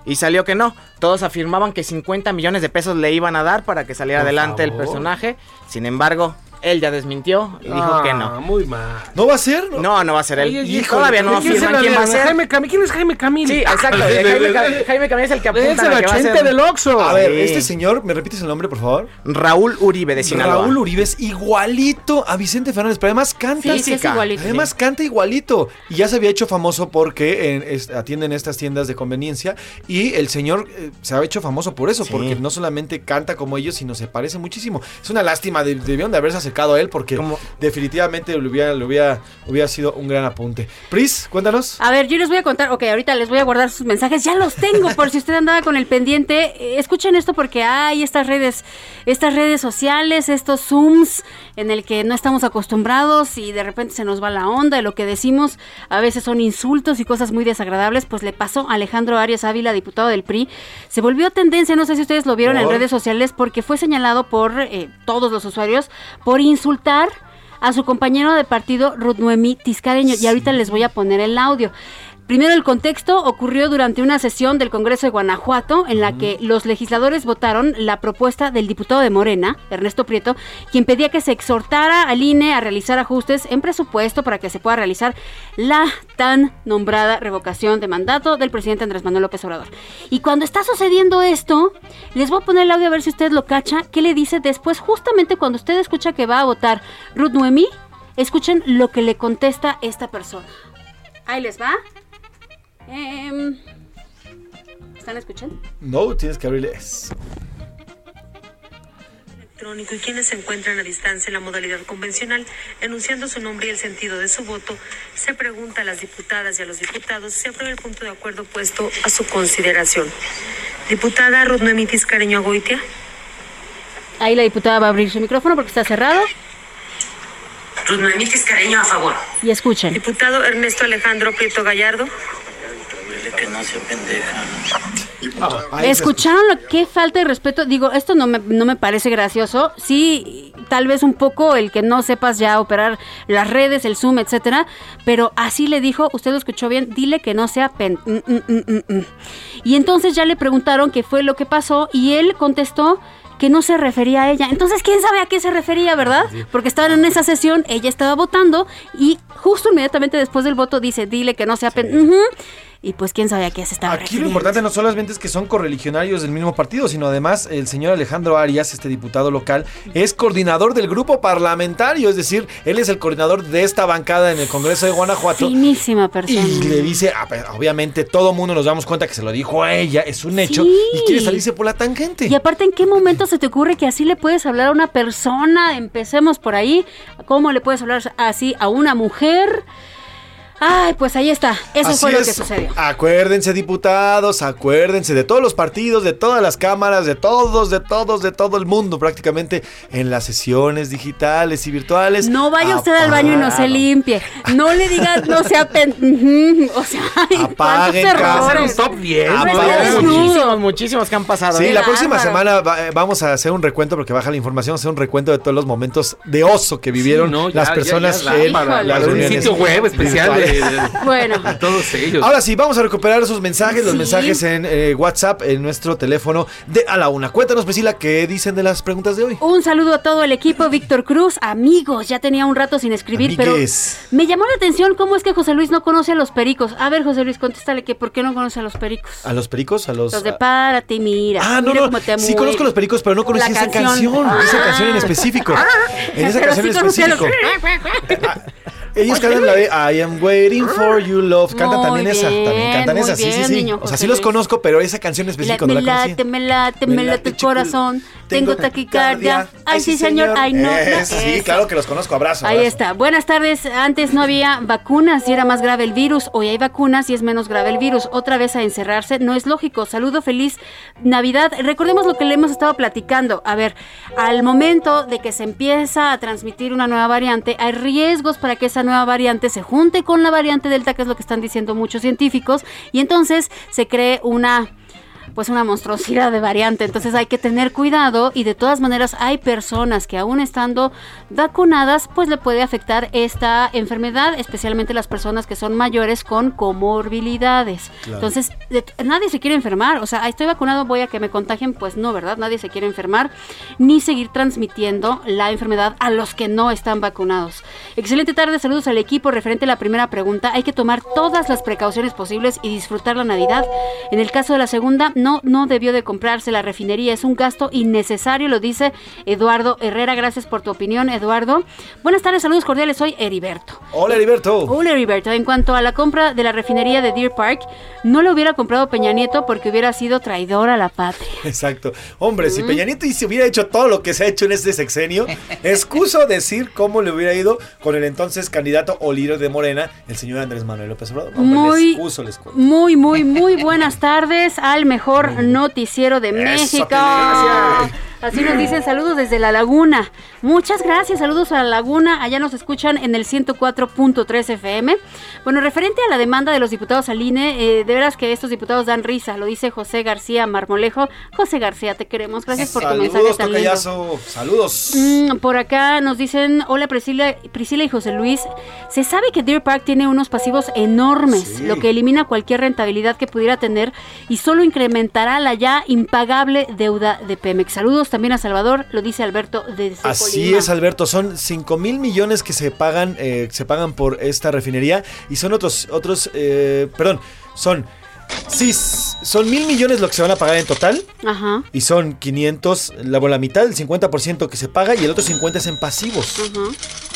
Y salió que no. Todos afirmaban que 50 millones de pesos le iban a dar para que saliera Por adelante el personaje. Sin embargo, él ya desmintió y dijo Ah, que no. Muy mal. ¿No va a ser? No, no va a ser él. Oye, Y híjole, todavía no ¿quién se afirman quién va a ser. Jaime Camil. ¿Quién es Jaime Camil? Sí, exacto. Jaime, Cam- Jaime Camil es el que apunta Es a el que va a ser. del Oxxo. A ver, Sí. este señor, ¿me repites el nombre, por favor? Raúl Uribe de Sinaloa. Raúl Uribe es igualito a Vicente Fernández, pero además canta. Sí, sí, es igualito. Además canta igualito. Y ya se había hecho famoso porque en- es- atienden estas tiendas de conveniencia. Y el señor eh, se ha hecho famoso por eso, Sí. porque no solamente canta como ellos, sino se parece muchísimo. Es una lástima, de- debieron de haberse acercado a él porque definitivamente le hubiera, le hubiera, hubiera sido un gran apunte. Pris, cuéntanos. A ver, yo les voy a contar, ok, ahorita les voy a guardar sus mensajes, ya los tengo por si usted andaba con el pendiente. Eh, escuchen esto porque hay estas redes, estas redes sociales, estos Zooms en el que no estamos acostumbrados y de repente se nos va la onda y lo que decimos a veces son insultos y cosas muy desagradables, pues le pasó a Alejandro Arias Ávila, diputado del PRI. Se volvió tendencia, no sé si ustedes lo vieron en redes sociales, porque fue señalado por eh, todos los usuarios por insultar a su compañero de partido Ruth Noemí Tiscareño. Y ahorita les voy a poner el audio. Primero el contexto ocurrió durante una sesión del Congreso de Guanajuato en la que los legisladores votaron la propuesta del diputado de Morena, Ernesto Prieto, quien pedía que se exhortara al INE a realizar ajustes en presupuesto para que se pueda realizar la tan nombrada revocación de mandato del presidente Andrés Manuel López Obrador. Y cuando está sucediendo esto, les voy a poner el audio a ver si usted lo cacha, qué le dice después, justamente cuando usted escucha que va a votar Ruth Noemí, escuchen lo que le contesta esta persona. Ahí les va. Em, ¿Están escuchando? No, tienes que abrirle. Es- electrónico y quienes se encuentran a distancia en la modalidad convencional, enunciando su nombre y el sentido de su voto, se pregunta a las diputadas y a los diputados si aprueba el punto de acuerdo puesto a su consideración. Diputada Ruth Noemí Tiscareño Agoitia. Ahí la diputada va a abrir su micrófono porque está cerrado. Ruth Noemí Tiscareño a favor. Y escuchen. Diputado Ernesto Alejandro Prieto Gallardo. Que no se pendeja. ¿Escucharon lo qué falta de respeto? Digo, esto no me, no me parece gracioso. Sí, tal vez un poco el que no sepas ya operar las redes, el Zoom, etcétera. Pero así le dijo, usted lo escuchó bien, dile que no sea pen. mm, mm, mm. Y entonces ya le preguntaron qué fue lo que pasó y él contestó que no se refería a ella. Entonces, ¿quién sabe a qué se refería, verdad? Porque estaban en esa sesión, ella estaba votando y justo inmediatamente después del voto dice, dile que no sea pen. Ujú. Y pues, ¿quién sabe a qué se estaba Aquí lo importante no solamente es que son correligionarios del mismo partido, sino además el señor Alejandro Arias, este diputado local, es coordinador del grupo parlamentario, es decir, él es el coordinador de esta bancada en el Congreso de Guanajuato. Finísima persona. Y le dice, ah, pues, obviamente todo mundo nos damos cuenta que se lo dijo a ella, es un hecho, Sí. y quiere salirse por la tangente. Y aparte, ¿en qué momento se te ocurre que así le puedes hablar a una persona? Empecemos por ahí. ¿Cómo le puedes hablar así a una mujer? Ay, pues ahí está. Eso Así fue lo es. que sucedió. Acuérdense, diputados, acuérdense de todos los partidos, de todas las cámaras, de todos, de todos, de todo el mundo, prácticamente en las sesiones digitales y virtuales. No vaya usted al baño y no se limpie. No le diga, no sea pen... O sea, Apaguen errores. Top 10. Ah, pues, muchísimos, muchísimos que han pasado. Sí, ¿eh? la próxima semana va- eh, vamos a hacer un recuento porque baja la información, hacer un recuento de todos los momentos de oso que vivieron Sí, no, ya, las ya, personas ya, en las para un reuniones sitio web especial de- virtuales. De- Bueno. A todos ellos. Ahora sí, vamos a recuperar esos mensajes, los Sí. mensajes en eh, WhatsApp, en nuestro teléfono de A la Una. Cuéntanos, Priscila, ¿qué dicen de las preguntas de hoy? Un saludo a todo el equipo, Víctor Cruz, amigos, ya tenía un rato sin escribir, Amigues. pero me llamó la atención cómo es que José Luis no conoce a los pericos. A ver, José Luis, contéstale que por qué no conoce a los pericos. ¿A los pericos? ¿A los...? Los de párate, mira. Ah, no, mira no. cómo te Sí conozco eh. los pericos, pero no conocí La esa canción. Esa canción en específico. En esa Pero canción en sí conocí a los- específico. Ellos cantan la de I am waiting for you love. Cantan Muy también esa. También cantan esa. Sí, sí, sí. o sea, sí los conozco, pero esa canción me no la late, me late, me Me late el corazón. Tengo taquicardia. Ay, sí, señor. Ay, no. no. Sí, claro que los conozco. Abrazo. Ahí abrazo. está. Buenas tardes. Antes no había vacunas y era más grave el virus. Hoy hay vacunas y es menos grave el virus. Otra vez a encerrarse no es lógico. Saludo, feliz Navidad. Recordemos lo que le hemos estado platicando. A ver, al momento de que se empieza a transmitir una nueva variante, hay riesgos para que esa nueva variante se junte con la variante Delta, que es lo que están diciendo muchos científicos, y entonces se cree una pues una monstruosidad de variante. Entonces hay que tener cuidado y de todas maneras hay personas que aún estando vacunadas pues le puede afectar esta enfermedad, especialmente las personas que son mayores con comorbilidades. Claro. Entonces de- nadie se quiere enfermar, o sea, "Ay, estoy vacunado, voy a que me contagien, pues no, ¿verdad? Nadie se quiere enfermar ni seguir transmitiendo la enfermedad a los que no están vacunados. Excelente tarde, saludos al equipo. Referente a la primera pregunta, hay que tomar todas las precauciones posibles y disfrutar la Navidad. En el caso de la segunda, no, no debió de comprarse la refinería, es un gasto innecesario, lo dice Eduardo Herrera. Gracias por tu opinión, Eduardo. Buenas tardes, saludos cordiales, soy Heriberto. Hola, Heriberto. Hola Heriberto, en cuanto a la compra de la refinería de Deer Park, no lo hubiera comprado Peña Nieto porque hubiera sido traidor a la patria. Exacto. Hombre, si Peña Nieto y se hubiera hecho todo lo que se ha hecho en este sexenio, excuso decir cómo le hubiera ido con el entonces candidato o líder de Morena, el señor Andrés Manuel López Obrador. Hombre, Muy, les excuso, les muy, muy, muy buenas tardes al mejor noticiero de Eso, México. Gracias. Así nos dicen saludos desde La Laguna. Muchas gracias, saludos a La Laguna. Allá nos escuchan en el 104.3 FM. Bueno, referente a la demanda de los diputados al INE, eh, de veras que estos diputados dan risa, lo dice José García Marmolejo. José García, te queremos. Gracias por tu mensaje Saludos, tan lindo. tocayazo. Saludos. Mm, por acá nos dicen, hola Priscila, Priscila y José Luis, se sabe que Deer Park tiene unos pasivos enormes, lo que elimina cualquier rentabilidad que pudiera tener y solo incrementará la ya impagable deuda de Pemex. Saludos también a Salvador, lo dice Alberto de Así es, Alberto. Son 5 mil millones que se pagan, eh, se pagan por esta refinería y son otros, otros, eh, perdón, son, sí, son mil millones lo que se van a pagar en total Ajá. y son 500, la, la mitad, el 50% que se paga y el otro 50 es en pasivos.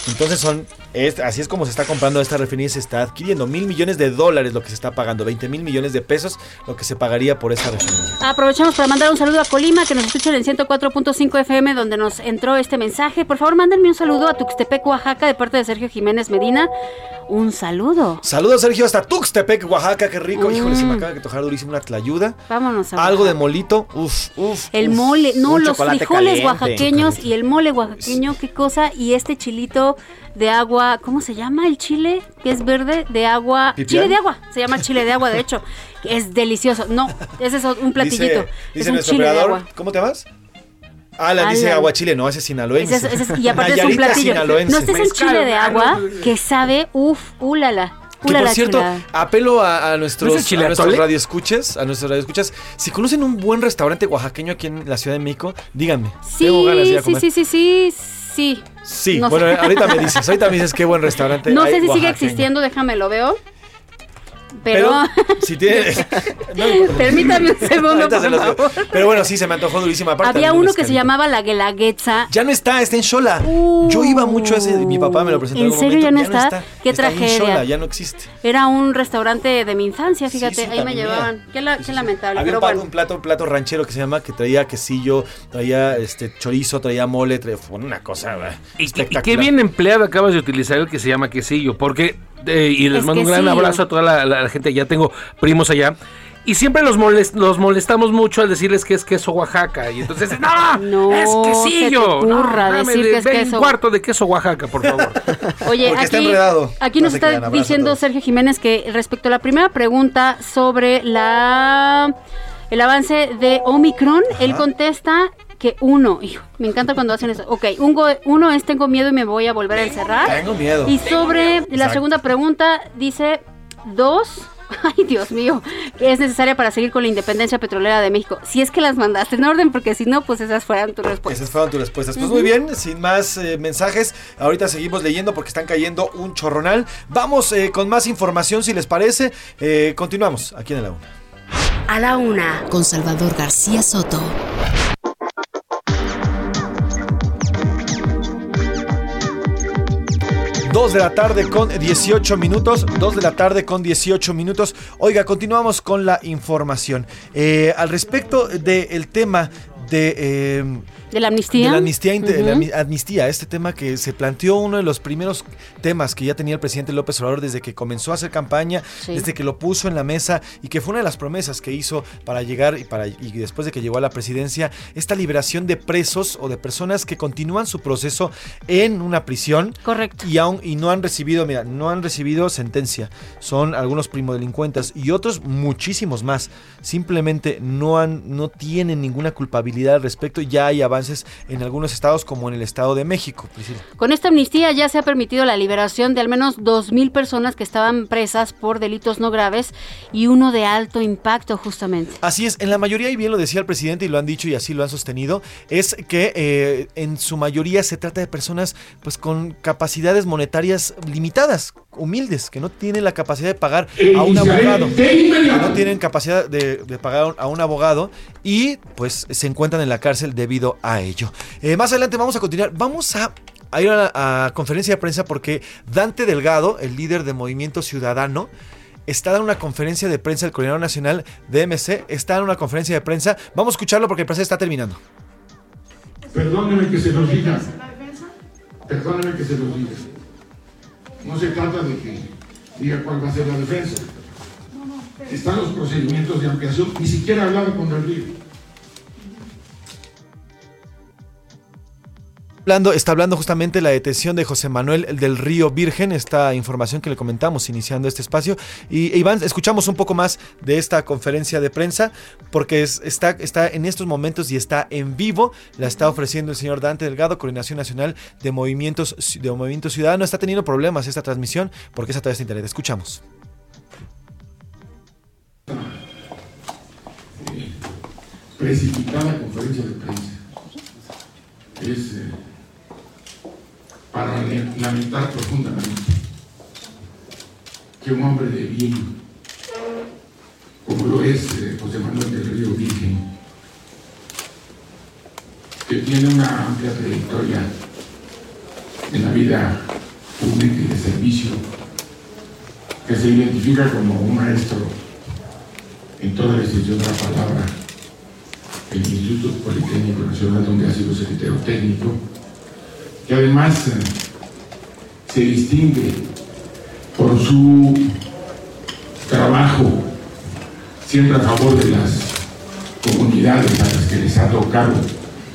Entonces son, es- así es como se está comprando esta refinería y se está adquiriendo mil millones de dólares lo que se está pagando, 20 mil millones de pesos lo que se pagaría por esta refinería. Aprovechamos para mandar un saludo a Colima, que nos escuchan en 104.5 FM, donde nos entró este mensaje. Por favor, mándenme un saludo a Tuxtepec, Oaxaca, de parte de Sergio Jiménez Medina. Un saludo. Saludos Sergio hasta Tuxtepec, Oaxaca, qué rico. Híjole, se me Mm. Acaba de tocar durísimo una tlayuda. Vámonos a Algo de molito, uf, uf. El uf. mole, no, los frijoles caliente. oaxaqueños y el mole oaxaqueño, qué cosa. Y este chilito de agua, ¿cómo se llama el chile? Que es verde, de agua. ¿Pipián? Chile de agua, se llama chile de agua, de hecho. Es delicioso. No, ese es un platillito. Dice, es dice un nuestro chile de operador, agua. ¿cómo te vas? Ah, la dice Alan. aguachile, no, ese es sinaloense. Ese es- ese es- y aparte es un platillo. sinaloense. No, este es un chile de agua que sabe, uff, ulala. Que por cierto, apelo a, a nuestros, ¿No a nuestros radioescuchas, a nuestros radioescuchas. Si conocen un buen restaurante oaxaqueño aquí en la Ciudad de México, díganme. Tengo Sí, ganas de ir a sí, comer. sí, sí, sí, sí. Sí, No bueno, sé. ahorita me dices, ahorita me dices qué buen restaurante No hay sé si sigue existiendo, déjame lo veo. Pero, Pero, si tiene... no permítame un segundo, por favor. Pero bueno, sí, se me antojó durísima. Aparte, Había uno un que se llamaba la Guelaguetza. Ya no está, está en Xola. Yo iba mucho a ese, mi papá me lo presentó ¿En algún serio ya no está? Qué Está en tragedia. Xola, ya no existe. Era un restaurante de mi infancia, fíjate, sí, ahí me llevaban. Qué, la- qué lamentable, Había pero un, plato, bueno. un plato, un plato ranchero que se llama que traía quesillo, traía este chorizo, traía mole, traía fue una cosa eh, Y espectacular. qué bien empleado acabas de utilizar el que se llama quesillo, porque, eh, y les Es mando un gran abrazo a toda la, la gente, ya tengo primos allá, y siempre los, molest- los molestamos mucho al decirles que es queso Oaxaca, y entonces, ¡no! No ¡Es quesillo! se te ocurra No, dame decir de- que es queso. un cuarto de queso Oaxaca, por favor. Oye, Porque está aquí, enredado. aquí No nos está diciendo. Sergio Jiménez que respecto a la primera pregunta sobre la el avance de Omicron, él contesta que uno, hijo, me encanta cuando hacen eso. Ok, un go- uno es tengo miedo y me voy a volver a encerrar. Tengo miedo. Y sobre la segunda pregunta dice dos. Ay, Dios mío, que es necesaria para seguir con la independencia petrolera de México. Si es que las mandaste en orden, porque si no, pues esas fueran tus respuestas. Esas fueron tus respuestas. Pues muy bien, sin más eh, mensajes, ahorita seguimos leyendo porque están cayendo un chorronal. Vamos eh, con más información si les parece. Eh, continuamos aquí en la una. A la una, con Salvador García Soto. Dos de la tarde con 18 minutos. 2 de la tarde con 18 minutos. Oiga, continuamos con la información. Eh, al respecto del tema de... eh, ¿De la amnistía? De la amnistía, la ami- amnistía, este tema que se planteó uno de los primeros temas que ya tenía el presidente López Obrador desde que comenzó a hacer campaña, Sí. desde que lo puso en la mesa y que fue una de las promesas que hizo para llegar y, para, y después de que llegó a la presidencia, esta liberación de presos o de personas que continúan su proceso en una prisión. Correcto. Y, aún, y no han recibido, mira, no han recibido sentencia. Son algunos primodelincuentes y otros muchísimos más. Simplemente no, han, no tienen ninguna culpabilidad al respecto. Ya hay avances en algunos estados como en el estado de México. Priscila. Con esta amnistía ya se ha permitido la liberación de al menos 2.000 personas que estaban presas por delitos no graves y uno de alto impacto justamente. Así es, en la mayoría, y bien lo decía el presidente y lo han dicho y así lo han sostenido, es que eh, en su mayoría se trata de personas pues con capacidades monetarias limitadas, humildes, que no tienen la capacidad de pagar a un abogado, que no tienen capacidad de, de pagar a un abogado y pues se encuentran en la cárcel debido a ello. Eh, más adelante vamos a continuar, vamos a a ir a la a conferencia de prensa porque Dante Delgado, el líder de Movimiento Ciudadano, está dando una conferencia de prensa, el coordinador nacional de MC, está dando una conferencia de prensa. Vamos a escucharlo porque el prensa está terminando. Perdóneme que se los diga. Perdóneme que se los diga. No se trata de que diga cuál va a ser la defensa. Están los procedimientos de ampliación. Ni siquiera he hablado con el río. Está hablando justamente la detención de José Manuel del Río Virgen, esta información que le comentamos iniciando este espacio. Y e Iván, escuchamos un poco más de esta conferencia de prensa, porque es- está, está en estos momentos y está en vivo. La está ofreciendo el señor Dante Delgado, Coordinación Nacional de Movimientos, de Movimiento Ciudadano. Está teniendo problemas esta transmisión porque es a través de internet. Escuchamos. Precipitada conferencia de prensa. Es eh, para lamentar profundamente que un hombre de bien, como lo es eh, José Manuel del Río Virgen, que tiene una amplia trayectoria en la vida pública y de servicio, que se identifica como un maestro en toda la extensión de la palabra el Instituto Politécnico Nacional, donde ha sido secretario técnico, que además eh, se distingue por su trabajo siempre a favor de las comunidades a las que les ha tocado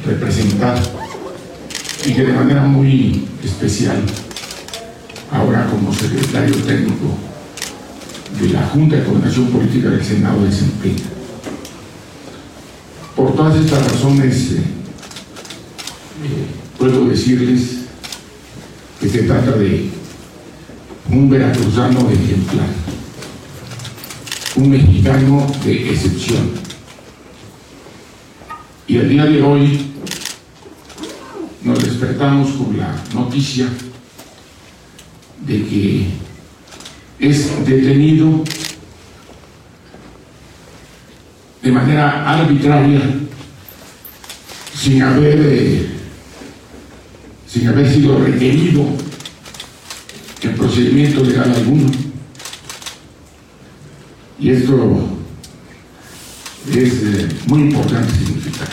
representar y que de manera muy especial, ahora como secretario técnico de la Junta de Coordinación Política del Senado desempeña. Por todas estas razones, eh, eh, puedo decirles que se trata de un veracruzano ejemplar, un mexicano de excepción. Y el día de hoy nos despertamos con la noticia de que es detenido de manera arbitraria, sin haber, eh, sin haber sido requerido en procedimiento legal alguno. Y esto es eh, muy importante significar.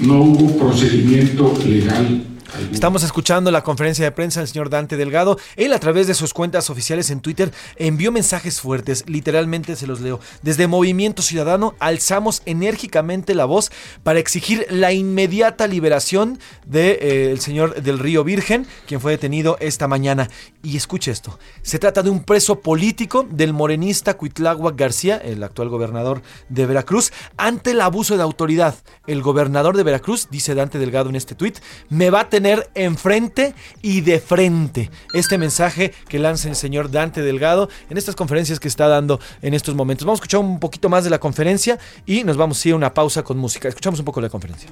No hubo procedimiento legal Estamos escuchando la conferencia de prensa del señor Dante Delgado. Él a través de sus cuentas oficiales en Twitter envió mensajes fuertes, literalmente se los leo. Desde Movimiento Ciudadano alzamos enérgicamente la voz para exigir la inmediata liberación del señor del Río Virgen, quien fue detenido esta mañana. Y escuche esto, se trata de un preso político del morenista Cuitláhuac García, el actual gobernador de Veracruz, ante el abuso de autoridad. El gobernador de Veracruz, dice Dante Delgado en este tuit, me va a tener enfrente y de frente. Este mensaje que lanza el señor Dante Delgado en estas conferencias que está dando en estos momentos. Vamos a escuchar un poquito más de la conferencia y nos vamos a ir a una pausa con música. Escuchamos un poco la conferencia.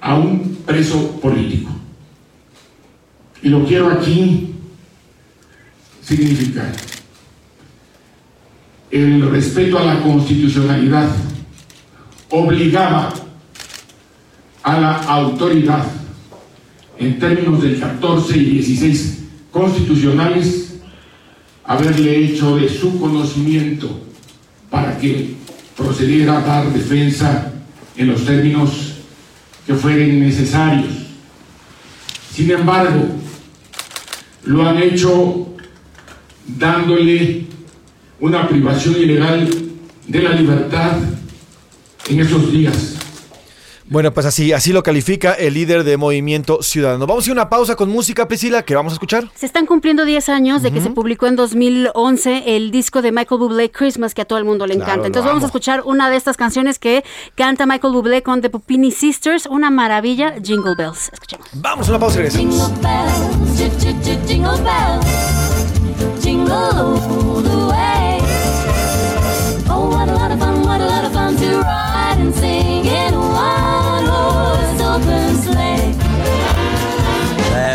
A un preso político. Y lo quiero aquí significar. El respeto a la constitucionalidad obligaba a la autoridad en términos del 14 y 16 constitucionales haberle hecho de su conocimiento para que procediera a dar defensa en los términos que fueren necesarios. Sin embargo, lo han hecho dándole una privación ilegal de la libertad en esos días. Bueno, pues así, así lo califica el líder de Movimiento Ciudadano. Vamos a ir a una pausa con música, Priscila, que vamos a escuchar. Se están cumpliendo 10 años de que se publicó en 2011 el disco de Michael Bublé, Christmas, que a todo el mundo le Claro, encanta. Entonces vamos amo. a escuchar una de estas canciones que canta Michael Bublé con The Pupini Sisters, una maravilla, Jingle Bells. Escuchemos. Vamos a una pausa y regresamos. Jingle bells, jingle all the way.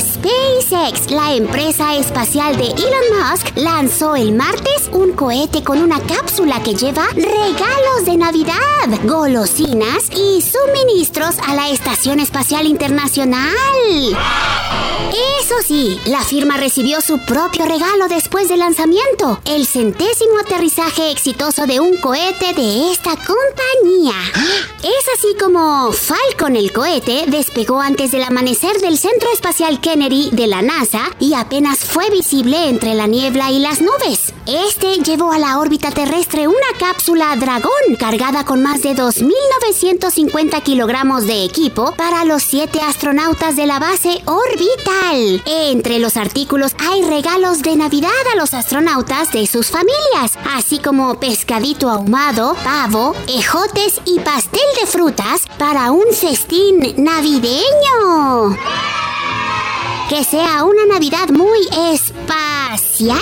SpaceX, la empresa espacial de Elon Musk, lanzó el martes un cohete con una cápsula que lleva regalos de Navidad, golosinas y suministros a la Estación Espacial Internacional. Eso sí, la firma recibió su propio regalo después del lanzamiento, el centésimo aterrizaje exitoso de un cohete de esta compañía. Es así como Falcon el cohete despegó antes del amanecer del Centro Espacial Kennedy de la NASA y apenas fue visible entre la niebla y las nubes. Este llevó a la órbita terrestre una cápsula Dragón cargada con más de 2.950 kilogramos de equipo para los siete astronautas de la base orbital. Entre los artículos hay regalos de Navidad a los astronautas de sus familias, así como pescadito ahumado, pavo, ejotes y pastel de frutas para un festín navideño. Que sea una Navidad muy espacial.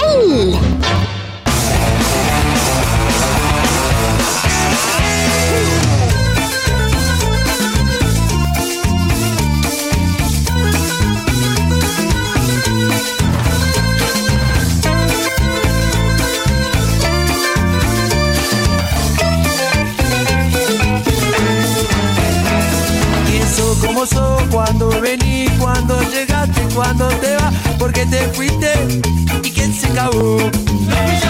Sos, cuando venís, cuando llegaste, cuando te vas, porque te fuiste y quién se acabó. ¿Qué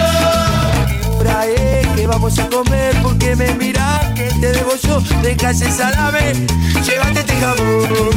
hora es que vamos a comer? Porque me mirás que te debo yo, deja ese salame, llévate este jabón.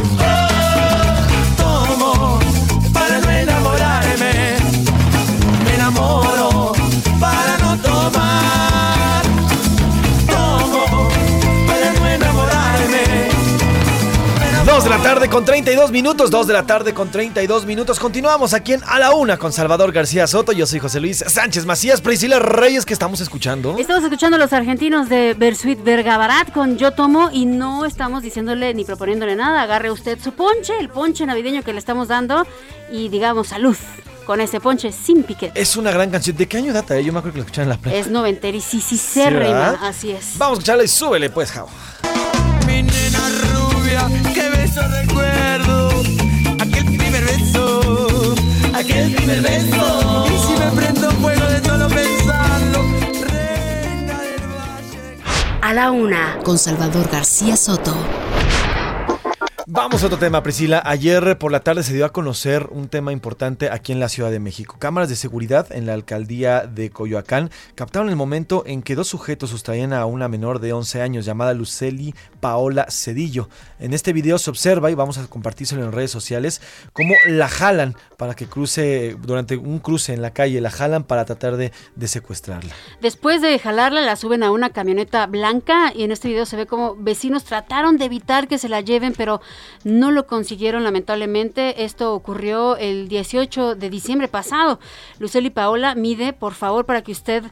De la tarde con 32 minutos, 2 de la tarde con 32 minutos. Continuamos aquí en A la Una con Salvador García Soto. Yo soy José Luis Sánchez Macías, Priscila Reyes, que estamos escuchando. Estamos escuchando a los argentinos de Bersuit Vergabarat con Yo Tomo y no estamos diciéndole ni proponiéndole nada. Agarre usted su ponche, el ponche navideño que le estamos dando y digamos salud con ese ponche sin piquete. Es una gran canción. ¿De qué año data? Yo me acuerdo que la escuchaba en la playa. Es noventerísima, ¿verdad? así es. Vamos a escucharla y súbele, pues, Jao. Mi nena rubia, qué beso recuerdo. Aquel primer beso, aquel primer beso. Y si me prendo fuego de solo pensarlo. A la una, con Salvador García Soto. Vamos a otro tema, Priscila. Ayer por la tarde se dio a conocer un tema importante aquí en la Ciudad de México. Cámaras de seguridad en la alcaldía de Coyoacán captaron el momento en que dos sujetos sustraían a una menor de 11 años llamada Luceli Paola Cedillo. En este video se observa, y vamos a compartírselo en redes sociales, cómo la jalan para que cruce, durante un cruce en la calle, la jalan para tratar de, de secuestrarla. Después de jalarla, la suben a una camioneta blanca y en este video se ve como vecinos trataron de evitar que se la lleven, pero no lo consiguieron lamentablemente. Esto ocurrió el 18 de diciembre pasado. Luceli Paola mide, por favor, para que usted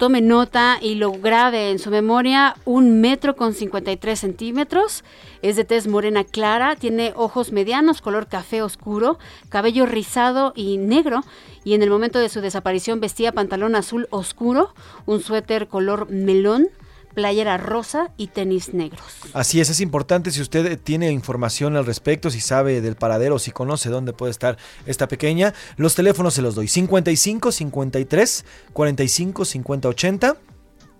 tome nota y lo grabe en su memoria, un metro con 53 centímetros, es de tez morena clara, tiene ojos medianos, color café oscuro, cabello rizado y negro, y en el momento de su desaparición vestía pantalón azul oscuro, un suéter color melón, playera rosa y tenis negros. Así es, es importante si usted tiene información al respecto, si sabe del paradero, si conoce dónde puede estar esta pequeña, los teléfonos se los doy. 55 53 45 50 80.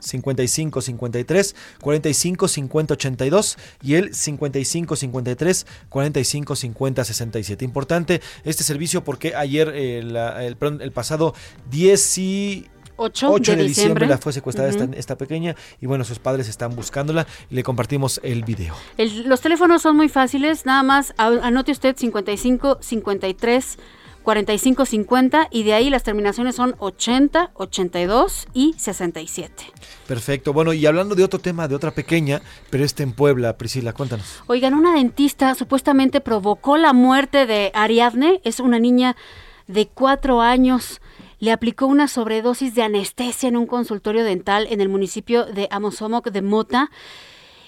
55 53 45 50 82 y el 55 53 45 50 67. Importante este servicio porque ayer, eh, el, el pasado 10 y 8, 8 de, de diciembre la fue secuestrada esta, esta pequeña y bueno, sus padres están buscándola y le compartimos el video. El- los teléfonos son muy fáciles, nada más anote usted 55 53 45 50 y de ahí las terminaciones son 80, 82 y 67. Perfecto. Bueno, y hablando de otro tema, de otra pequeña, pero este en Puebla, Priscila, cuéntanos. Oigan, una dentista supuestamente provocó la muerte de Ariadne, es una niña de cuatro años. Le aplicó una sobredosis de anestesia en un consultorio dental en el municipio de Amozomoc de Mota.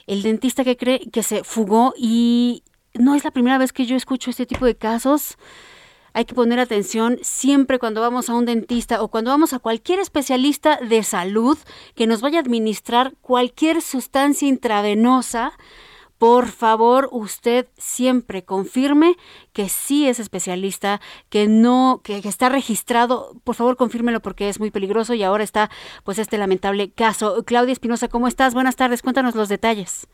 El dentista que cree que se fugó y no es la primera vez que yo escucho este tipo de casos. Hay que poner atención siempre cuando vamos a un dentista o cuando vamos a cualquier especialista de salud que nos vaya a administrar cualquier sustancia intravenosa. Por favor, usted siempre confirme que sí es especialista, que no, que, está registrado. Por favor, confírmelo porque es muy peligroso y ahora está, pues, este lamentable caso. Claudia Espinosa, ¿cómo estás? Buenas tardes, cuéntanos los detalles.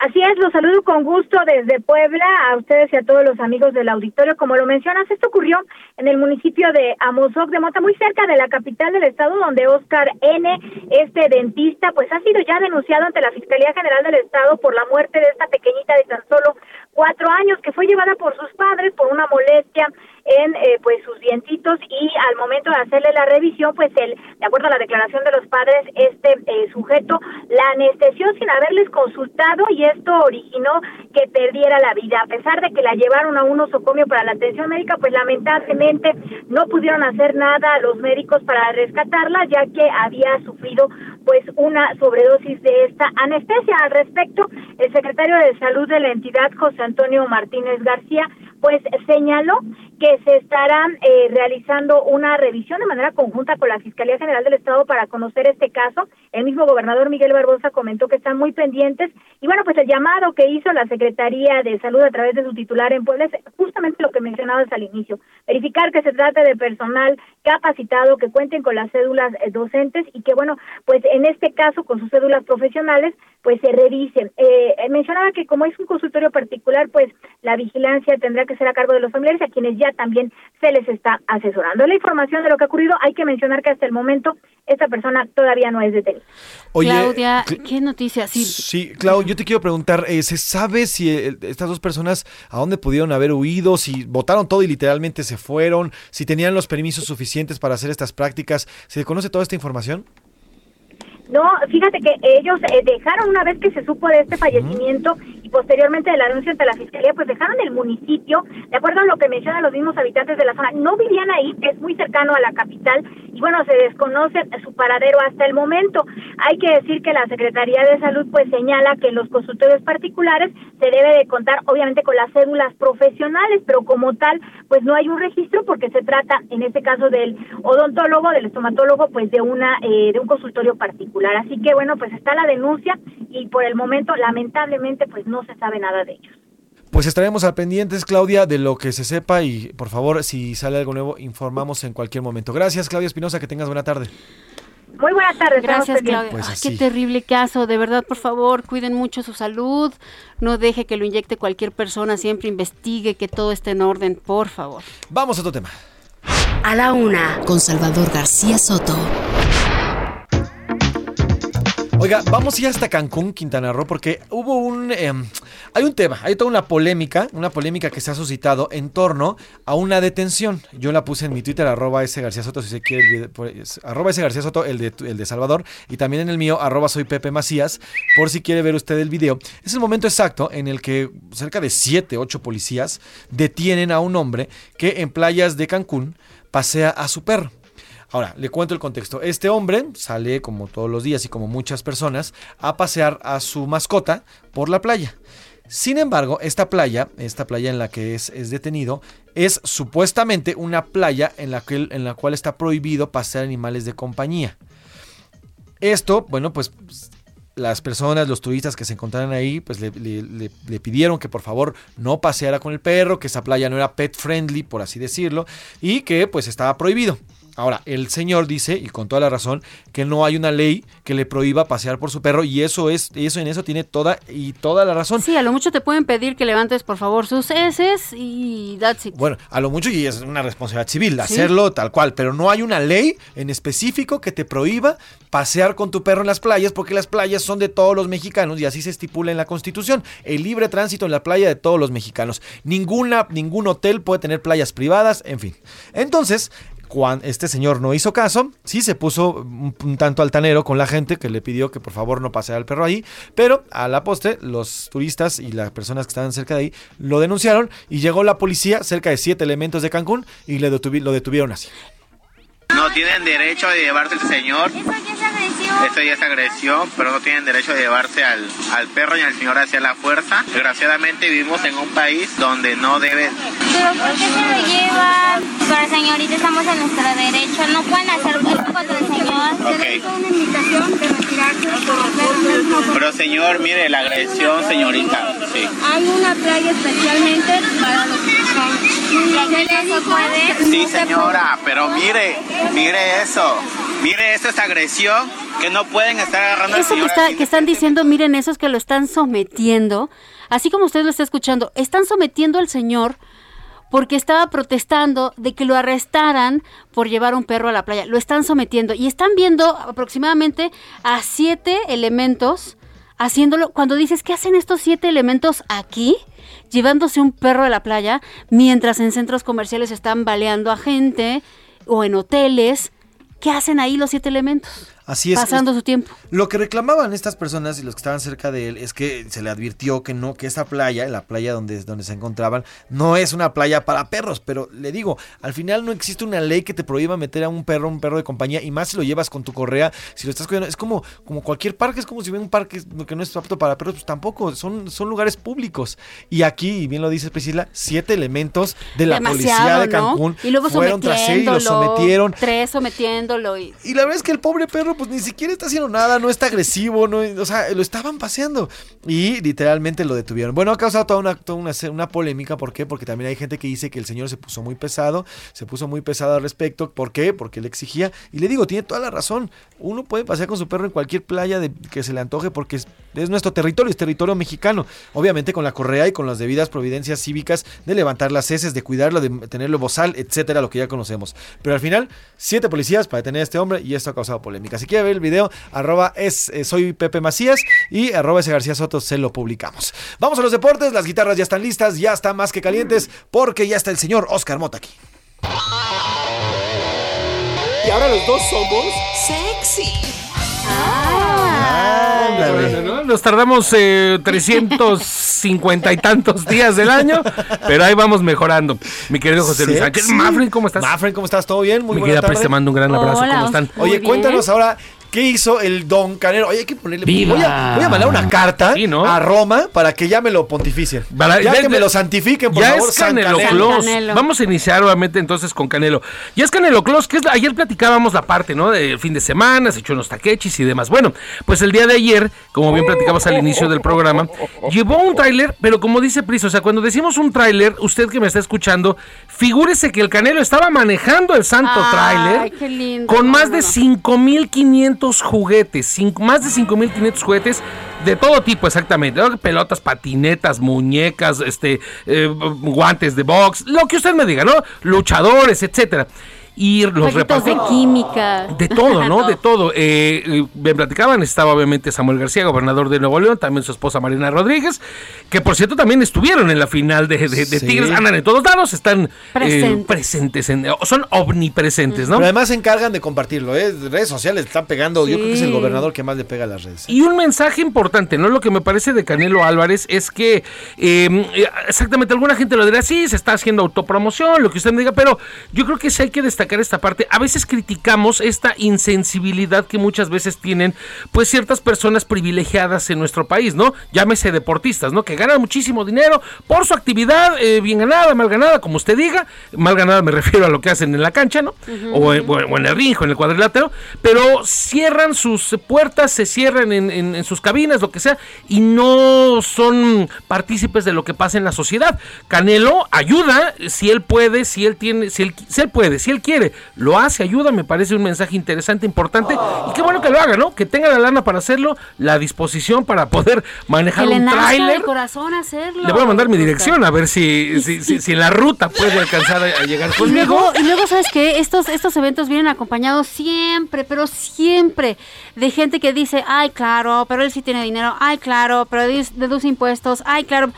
Así es, los saludo con gusto desde Puebla a ustedes y a todos los amigos del auditorio. Como lo mencionas, esto ocurrió en el municipio de Amozoc de Mota, muy cerca de la capital del estado, donde Oscar N., este dentista, pues ha sido ya denunciado ante la Fiscalía General del Estado por la muerte de esta pequeñita de tan solo cuatro años, que fue llevada por sus padres por una molestia en eh, pues sus dientitos y al momento de hacerle la revisión pues el de acuerdo a la declaración de los padres este eh, sujeto la anestesió sin haberles consultado y esto originó que perdiera la vida. A pesar de que la llevaron a un nosocomio para la atención médica pues lamentablemente no pudieron hacer nada los médicos para rescatarla ya que había sufrido pues una sobredosis de esta anestesia. Al respecto el secretario de salud de la entidad José Antonio Martínez García pues señaló que se estará eh, realizando una revisión de manera conjunta con la Fiscalía General del Estado para conocer este caso. El mismo gobernador Miguel Barbosa comentó que están muy pendientes y bueno, pues el llamado que hizo la Secretaría de Salud a través de su titular en Puebla es justamente lo que mencionabas al inicio, verificar que se trate de personal capacitado, que cuenten con las cédulas eh, docentes y que bueno, pues en este caso con sus cédulas profesionales, pues se revisen. Eh, eh, mencionaba que como es un consultorio particular, pues la vigilancia tendrá que ser a cargo de los familiares a quienes ya también se les está asesorando. La información de lo que ha ocurrido, hay que mencionar que hasta el momento esta persona todavía no es detenida. Oye, Claudia, Cl- ¿qué noticia? Sí, Sí, Clau, yo te quiero preguntar, eh, ¿se sabe si eh, estas dos personas a dónde pudieron haber huido, si votaron todo y literalmente se fueron, si tenían los permisos suficientes para hacer estas prácticas? ¿Se conoce toda esta información? No, fíjate que ellos eh, dejaron una vez que se supo de este fallecimiento posteriormente del anuncio ante la fiscalía, pues dejaron el municipio, de acuerdo a lo que mencionan los mismos habitantes de la zona, no vivían ahí, es muy cercano a la capital, y bueno, se desconoce su paradero hasta el momento. Hay que decir que la Secretaría de Salud pues señala que los consultorios particulares se debe de contar obviamente con las cédulas profesionales, pero como tal, pues no hay un registro porque se trata en este caso del odontólogo, del estomatólogo, pues de una eh, de un consultorio particular. Así que bueno, pues está la denuncia y por el momento lamentablemente pues no se sabe nada de ellos. Pues estaremos al pendientes, Claudia, de lo que se sepa y por favor, si sale algo nuevo, informamos en cualquier momento. Gracias, Claudia Espinosa, que tengas buena tarde. Muy buenas tardes. Gracias. Claudia. Pues Ay, qué terrible caso. De verdad, por favor, cuiden mucho su salud. No deje que lo inyecte cualquier persona. Siempre investigue que todo esté en orden, por favor. Vamos a otro tema. A la una, con Salvador García Soto. Oiga, vamos ya hasta Cancún, Quintana Roo, porque hubo un... em, hay un tema, hay toda una polémica, una polémica que se ha suscitado en torno a una detención. Yo la puse en mi Twitter, arroba ese García Soto, si se quiere, pues, arroba ese García Soto, el de, el de Salvador, y también en el mío, arroba soy Pepe Macías, por si quiere ver usted el video. Es el momento exacto en el que cerca de 7, 8 policías detienen a un hombre que en playas de Cancún pasea a su perro. Ahora, le cuento el contexto. Este hombre sale, como todos los días y como muchas personas, a pasear a su mascota por la playa. Sin embargo, esta playa, esta playa en la que es, detenido, es supuestamente una playa en la, que, en la cual está prohibido pasear animales de compañía. Esto, bueno, pues las personas, los turistas que se encontraran ahí, pues le- le pidieron que por favor no paseara con el perro, que esa playa no era pet friendly, por así decirlo, y que pues estaba prohibido. Ahora, el señor dice, y con toda la razón, que no hay una ley que le prohíba pasear por su perro, y eso es, eso en eso tiene toda y toda la razón. Sí, a lo mucho te pueden pedir que levantes, por favor, sus heces y that's it. Bueno, a lo mucho y es una responsabilidad civil Sí. hacerlo tal cual, pero no hay una ley en específico que te prohíba pasear con tu perro en las playas porque las playas son de todos los mexicanos y así se estipula en la Constitución. El libre tránsito en la playa de todos los mexicanos. Ninguna ningún hotel puede tener playas privadas, en fin. Entonces, cuando este señor no hizo caso, sí se puso un, un tanto altanero con la gente que le pidió que por favor no paseara al perro ahí, pero a la postre los turistas y las personas que estaban cerca de ahí lo denunciaron y llegó la policía, cerca de siete elementos de Cancún, y le detuvi- lo detuvieron así. No tienen derecho de llevarse el señor. Eso ya es agresión, pero no tienen derecho de llevarse al, al perro ni al señor hacia la fuerza. Desgraciadamente vivimos en un país donde no debe... ¿Pero por qué? Estamos en nuestro derecho. No pueden hacer esto contra el señor. Ok. una invitación de retirarse Pero señor, mire la agresión, señorita. Sí. Hay una playa especialmente para los que. Sí, señora, pero mire, mire eso. Mire, eso es agresión. que no pueden estar agarrando Eso que, está, que están diciendo, miren, esos que lo están sometiendo, así como usted lo está escuchando, están sometiendo al señor porque estaba protestando de que lo arrestaran por llevar un perro a la playa. Lo están sometiendo y están viendo aproximadamente a siete elementos haciéndolo. Cuando dices, ¿qué hacen estos siete elementos aquí? Llevándose un perro a la playa, mientras en centros comerciales están baleando a gente o en hoteles. ¿Qué hacen ahí los siete elementos? Así es. Pasando su tiempo. Lo que reclamaban estas personas y los que estaban cerca de él es que se le advirtió que no, que esta playa, la playa donde, donde se encontraban, no es una playa para perros. Pero le digo, al final no existe una ley que te prohíba meter a un perro, un perro de compañía, y más si lo llevas con tu correa, si lo estás cuidando. Es como, como cualquier parque, es como si ven un parque que no es apto para perros, pues tampoco, son, son lugares públicos. Y aquí, y bien lo dice Priscila, siete elementos de la policía de ¿no? Cancún Y luego fueron tras él y lo sometieron. Tres sometiéndolo y... Y la verdad es que el pobre perro, pues ni siquiera está haciendo nada, no está agresivo, no, o sea, lo estaban paseando. Y literalmente lo detuvieron. Bueno, ha causado toda una, una, una polémica. ¿Por qué? Porque también hay gente que dice que el señor se puso muy pesado, se puso muy pesado al respecto. ¿Por qué? Porque le exigía. Y le digo, tiene toda la razón. Uno puede pasear con su perro en cualquier playa de, que se le antoje porque es, es nuestro territorio, es territorio mexicano. Obviamente con la correa y con las debidas providencias cívicas de levantar las heces, de cuidarlo, de tenerlo bozal, etcétera, lo que ya conocemos. Pero al final, siete policías para detener a este hombre y esto ha causado polémica. Si quiere ver el video, arroba es eh, soy Pepe Macías y arroba ese García Soto se lo publicamos. Vamos a los deportes, las guitarras ya están listas, ya están más que calientes porque ya está el señor Oscar Mota aquí. Y ahora los dos somos sexy. Bueno, ¿no? Nos tardamos eh, 350 y tantos días del año, pero ahí vamos mejorando. Mi querido José Luis Sánchez. Mafren, ¿cómo estás? Mafren, ¿cómo estás? ¿Todo bien? Muy Mi buena querida te mando un gran abrazo. ¿Cómo están? Oye, cuéntanos ahora ¿Qué hizo el Don Canelo? Oye, hay que ponerle. ¡Viva! Voy a, voy a mandar una carta Sí, ¿no? a Roma para que ya me lo pontificien. Para- ya ya- que me lo santifiquen, por ya favor, es San Canelo, Canelo. Close. Vamos a iniciar obviamente entonces con Canelo. Ya es Canelo Close, que es la- ayer platicábamos la parte, ¿no? Del fin de semana, se echó unos taquechis y demás. Bueno, pues el día de ayer, como bien platicamos al inicio del programa, llevó un tráiler, pero como dice Pris, o sea, cuando decimos un tráiler, usted que me está escuchando, figúrese que el Canelo estaba manejando el santo Ay, tráiler qué lindo. con más de no. 5.500 juguetes, cinco- más de 5.500 juguetes de todo tipo exactamente, pelotas, patinetas, muñecas, este, eh, guantes de box, lo que usted me diga, ¿no? Luchadores, etcétera. Y los de química. De todo, ¿no? De todo. Eh, eh, me platicaban, estaba obviamente Samuel García, gobernador de Nuevo León, también su esposa Marina Rodríguez, que por cierto también estuvieron en la final de, de- de Sí. Tigres, andan en todos lados, están eh, Presentes. en- son omnipresentes, ¿no? Pero además se encargan de compartirlo, ¿eh? Redes sociales están pegando. Yo creo que es el gobernador que más le pega a las redes. Y un mensaje importante, ¿no? Lo que me parece de Canelo Álvarez es que eh, exactamente alguna gente lo dirá, sí, se está haciendo autopromoción, lo que usted me diga, pero yo creo que sí hay que destacar esta parte. A veces criticamos esta insensibilidad que muchas veces tienen pues ciertas personas privilegiadas en nuestro país, ¿no? Llámese deportistas, ¿no? Que ganan muchísimo dinero por su actividad, eh, bien ganada, mal ganada, como usted diga. Mal ganada me refiero a lo que hacen en la cancha, ¿no? o, en, o en el ring, o en el cuadrilátero, pero cierran sus puertas, se cierran en, en- en sus cabinas, lo que sea, y no son partícipes de lo que pasa en la sociedad. Canelo ayuda, si él puede, si él tiene, si él, si él puede, si él quiere, lo hace, ayuda, me parece un mensaje interesante, importante, y qué bueno que lo haga, ¿no? Que tenga la lana para hacerlo, la disposición para poder manejar un tráiler. Hacerlo. Le voy a mandar mi dirección a ver si, si, si- si la ruta puede alcanzar a, a llegar Y conmigo. luego, y luego, ¿sabes qué? Estos, estos eventos vienen acompañados siempre, pero siempre, de gente que dice, ay, claro, pero él sí tiene dinero, ay, claro, pero deduce, impuestos, ay, claro.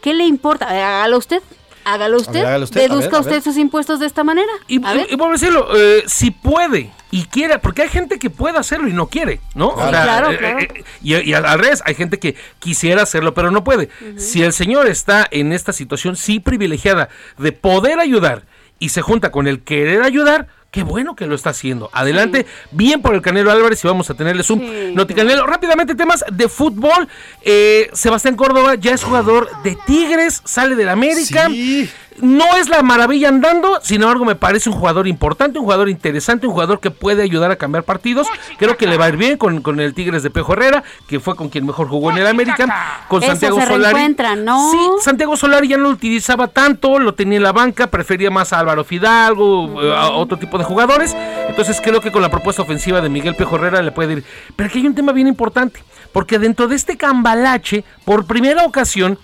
¿Qué le importa? Hágalo usted. Hágalo usted. ver, hágalo usted, a Deduzca ver, a usted sus impuestos de esta manera. Y, y por decirlo, eh, si puede y quiere, porque hay gente que puede hacerlo y no quiere, ¿no? O Sí, sea, claro, eh, claro. eh, y, y al al revés, hay gente que quisiera hacerlo, pero no puede. Si el señor está en esta situación, sí privilegiada, de poder ayudar y se junta con el querer ayudar, qué bueno que lo está haciendo. Adelante, bien por el Canelo Álvarez y vamos a tenerles un noticanelo. Rápidamente, temas de fútbol. Eh, Sebastián Córdoba ya es jugador de Tigres, sale del América. No es la maravilla andando, sin embargo me parece un jugador importante, un jugador interesante, un jugador que puede ayudar a cambiar partidos. Creo que le va a ir bien con, con el Tigres de Pejo Herrera, que fue con quien mejor jugó en el América, con Eso, Santiago se Solari. ¿no? Sí, Santiago Solari ya no lo utilizaba tanto, lo tenía en la banca, prefería más a Álvaro Fidalgo, eh, a otro tipo de jugadores. Entonces creo que con la propuesta ofensiva de Miguel Pejo Herrera le puede ir. Pero aquí hay un tema bien importante, porque dentro de este cambalache, por primera ocasión,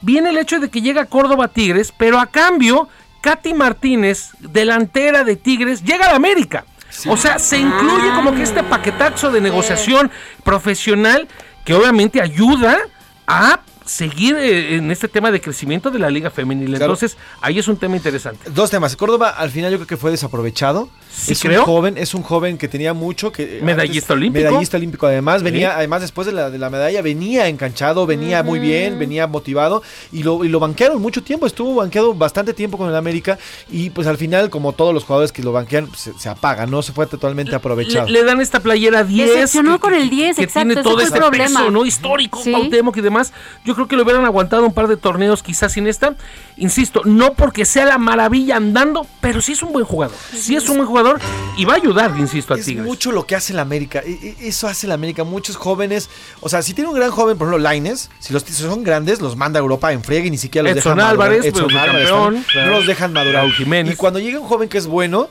viene el hecho de que llega Córdoba a Tigres, pero a cambio, Katy Martínez, delantera de Tigres, llega a la América. O sea, se incluye como que este paquetazo de negociación profesional que obviamente ayuda a seguir eh, en este tema de crecimiento de la liga femenil. Claro. Entonces, ahí es un tema interesante. Dos temas. Córdoba al final yo creo que fue desaprovechado. Sí, es creo. un joven, es un joven que tenía mucho que Medallista antes- olímpico. Medallista olímpico además, Sí. venía además después de la, de la medalla venía enganchado, venía muy bien, venía motivado y lo, y lo banquearon mucho tiempo, estuvo banqueado bastante tiempo con el América y pues al final como todos los jugadores que lo banquean pues, se, se apaga, no se fue totalmente aprovechado. Le, le dan esta playera 10. Decepcionó con el 10, que exacto, tiene ese todo el este problema. peso, ¿no? Histórico, Sí. Cuauhtémoc y demás. Yo creo que lo hubieran aguantado un par de torneos quizás sin esta. Insisto, no porque sea la maravilla andando, pero sí es un buen jugador. Sí es un buen jugador y va a ayudar, insisto, a Es Tigres. mucho lo que hace el América. e- e- Eso hace el América. Muchos jóvenes. O sea, si tiene un gran joven, por ejemplo, Laines, si los son grandes, los manda a Europa en friega y ni siquiera los Edson dejan madurar. Álvarez, Edson pues, Álvarez, campeón, ¿no? los dejan madurar. Jiménez. Y cuando llega un joven que es bueno,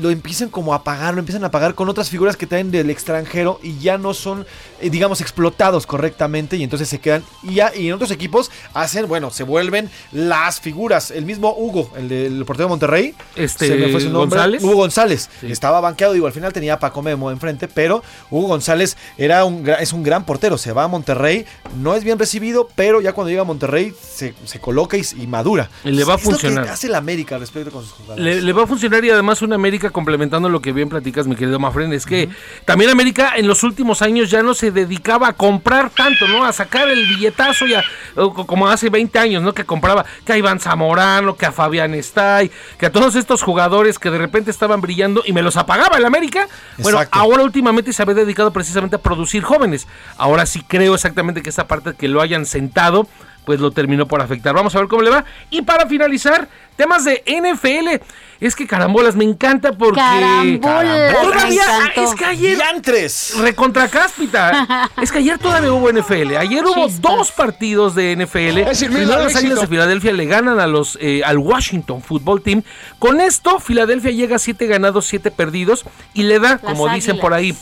lo empiezan como a pagar, lo empiezan a pagar con otras figuras que traen del extranjero y ya no son, eh, digamos, explotados correctamente y entonces se quedan. Y, ya, y en otros equipos hacen, bueno, se vuelven las figuras. El mismo Hugo, el del portero de Monterrey, Este, se me fue su nombre. González. Hugo González. Estaba banqueado, digo, al final tenía a Paco Memo enfrente, pero Hugo González era un, es un gran portero. Se va a Monterrey, no es bien recibido, pero ya cuando llega a Monterrey se, se coloca y, y madura. Y le va a funcionar. hace el América respecto con sus jugadores. Le, le va a funcionar y además una América complementando lo que bien platicas, mi querido Mafren, es que también América en los últimos años ya no se dedicaba a comprar tanto, ¿no? A sacar el billetazo ya, como hace 20 años, ¿no? Que compraba que a Iván Zamorano, que a Fabián Estay, que a todos estos jugadores que de repente estaban brillando y me los apagaba el América. Bueno, Exacto. ahora últimamente se había dedicado precisamente a producir jóvenes. Ahora sí creo exactamente que esa parte que lo hayan sentado pues lo terminó por afectar. Vamos a ver cómo le va. Y para finalizar, temas de NFL. Es que carambolas, me encanta porque. Carambolas, Todavía, encantó. es que ayer. ¡Diantres! Recontra cáspita. es que ayer todavía hubo NFL. Ayer hubo dos partidos de NFL. Es Primero las Águilas de Filadelfia le ganan a los eh, al Washington Football Team. Con esto, Filadelfia llega a 7 ganados, 7 perdidos. Y le da, como dicen por ahí,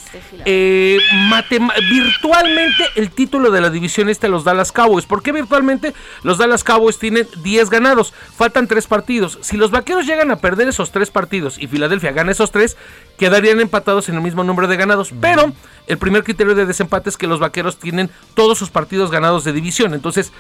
eh, virtualmente el título de la división este a los Dallas Cowboys. ¿Por qué virtualmente? Los Dallas Cowboys tienen 10 ganados. Faltan 3 partidos. Si los vaqueros llegan a perder esos 3 partidos y Filadelfia gana esos 3, quedarían empatados en el mismo número de ganados. Pero el primer criterio de desempate es que los vaqueros tienen todos sus partidos ganados de división. Entonces.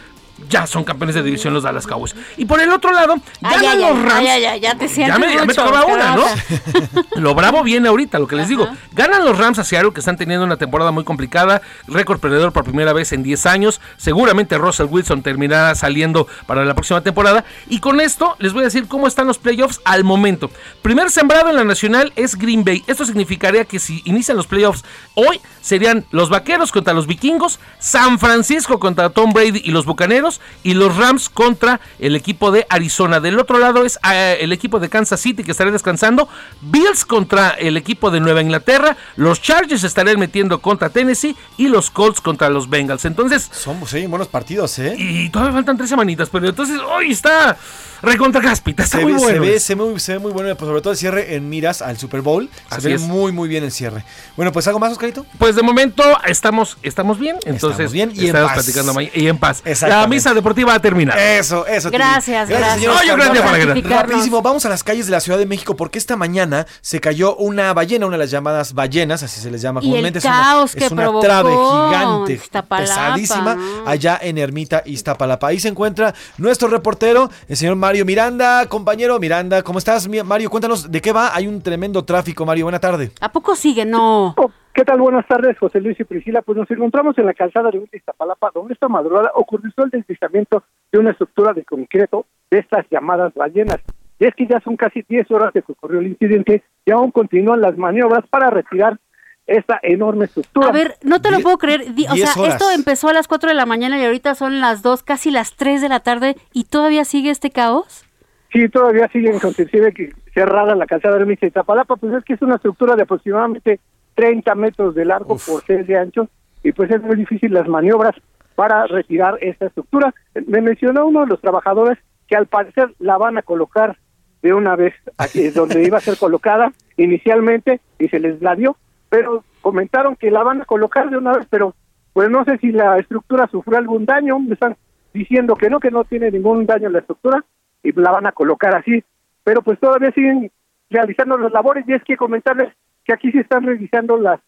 Ya son campeones de división los Dallas Cowboys. Y por el otro lado, ganan los Rams. ya te sientes Ya me, ya me tocaba una, ¿no? Lo bravo viene ahorita, lo que les digo. Ganan los Rams a Seattle, que están teniendo una temporada muy complicada. Récord perdedor por primera vez en 10 años. Seguramente Russell Wilson terminará saliendo para la próxima temporada. Y con esto les voy a decir cómo están los playoffs al momento. Primer sembrado en la nacional es Green Bay. Esto significaría que si inician los playoffs hoy, serían los Vaqueros contra los Vikingos, San Francisco contra Tom Brady y los Bucaneros, y los Rams contra el equipo de Arizona. Del otro lado es eh, el equipo de Kansas City que estará descansando, Bills contra el equipo de Nueva Inglaterra, los Chargers estarían metiendo contra Tennessee y los Colts contra los Bengals. Entonces, Somos, sí, buenos partidos, ¿eh? y todavía faltan tres semanitas, pero entonces hoy está recontra cáspita, está se, muy ve, bueno. se, ve, se, ve muy, se ve muy bueno, pues sobre todo el cierre en miras al Super Bowl. Se Así ve es. muy, muy bien el cierre. Bueno, pues algo más, Oscarito. Pues de momento estamos, estamos bien, entonces Estamos bien y en paz. platicando y en paz. La Exactamente. Misa deportiva ha terminado. Eso, eso. Gracias, gracias. señor Oye, gracias. Ratificarnos. Rapidísimo, vamos a las calles de la Ciudad de México porque esta mañana se cayó una ballena, una de las llamadas ballenas, así se les llama comúnmente. es caos una, que es una provocó trave gigante, Iztapalapa. pesadísima, allá en Ermita, Iztapalapa. Ahí se encuentra nuestro reportero, el señor Mario Miranda. Compañero Miranda, ¿cómo estás, Mario? Cuéntanos de qué va. Hay un tremendo tráfico, Mario. Buena tarde. ¿A poco sigue? No. ¿Qué tal? Buenas tardes, José Luis y Priscila. Pues nos encontramos en la calzada de Iztapalapa, donde esta madrugada ocurrió el deslizamiento de una estructura de concreto de estas llamadas ballenas. Y es que ya son casi 10 horas de que ocurrió el incidente y aún continúan las maniobras para retirar esta enorme estructura. A ver, no te lo puedo creer. Di- O sea, horas. esto empezó a las 4 de la mañana y ahorita son las 2, casi las 3 de la tarde y todavía sigue este caos. Sí, todavía siguen inclusive que cerrada la calzada de Iztapalapa, pues es que es una estructura de aproximadamente 30 metros de largo por 6 de ancho y pues es muy difícil las maniobras para retirar esta estructura. Me mencionó uno de los trabajadores que al parecer la van a colocar de una vez aquí donde iba a ser colocada inicialmente y se les la dio, pero comentaron que la van a colocar de una vez, pero pues no sé si la estructura sufrió algún daño, me están diciendo que no, que no tiene ningún daño en la estructura y la van a colocar así, pero pues todavía siguen realizando las labores y es que comentarles que aquí se están realizando las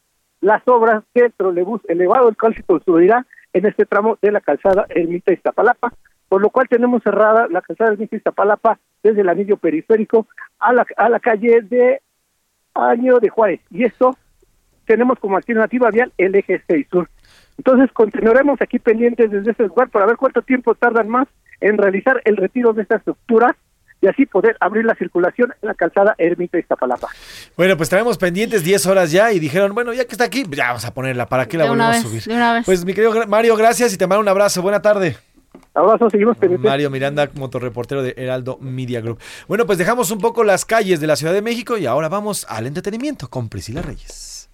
las obras del trolebús elevado, el cual se construirá en este tramo de la calzada Ermita Iztapalapa, por lo cual tenemos cerrada la calzada Ermita Iztapalapa desde el anillo periférico a la, a la calle de Año de Juárez. Y esto tenemos como alternativa vial el eje 6 sur. Entonces continuaremos aquí pendientes desde ese lugar para ver cuánto tiempo tardan más en realizar el retiro de estas estructuras y así poder abrir la circulación en la calzada Ermita Iztapalapa. Bueno, pues traemos pendientes 10 horas ya y dijeron, bueno, ya que está aquí, ya vamos a ponerla. ¿Para qué la De una volvemos a subir? de una vez. Pues mi querido Mario, gracias y te mando un abrazo. Buena tarde. Abrazo, seguimos pendientes. Mario Miranda, motorreportero de Heraldo Media Group. Bueno, pues dejamos un poco las calles de la Ciudad de México y ahora vamos al entretenimiento con Priscila Reyes.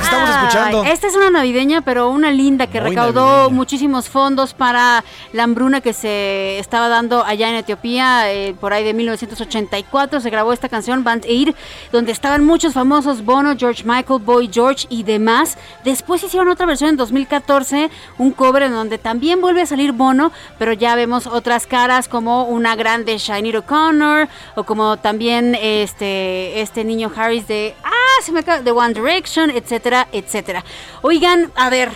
Que estamos escuchando. Esta es una navideña, pero una linda que Muy recaudó navideña. muchísimos fondos para la hambruna que se estaba dando allá en Etiopía. eh, por ahí de 1984 se grabó esta canción, Band Aid, donde estaban muchos famosos, Bono, George Michael, Boy George y demás. Después hicieron otra versión en 2014, un cover en donde también vuelve a salir Bono, pero ya vemos otras caras como una grande Shiny O'Connor o como también este, este niño Harris de, ah, se me acaba, de One Direction, etcétera, etcétera. Oigan, a ver,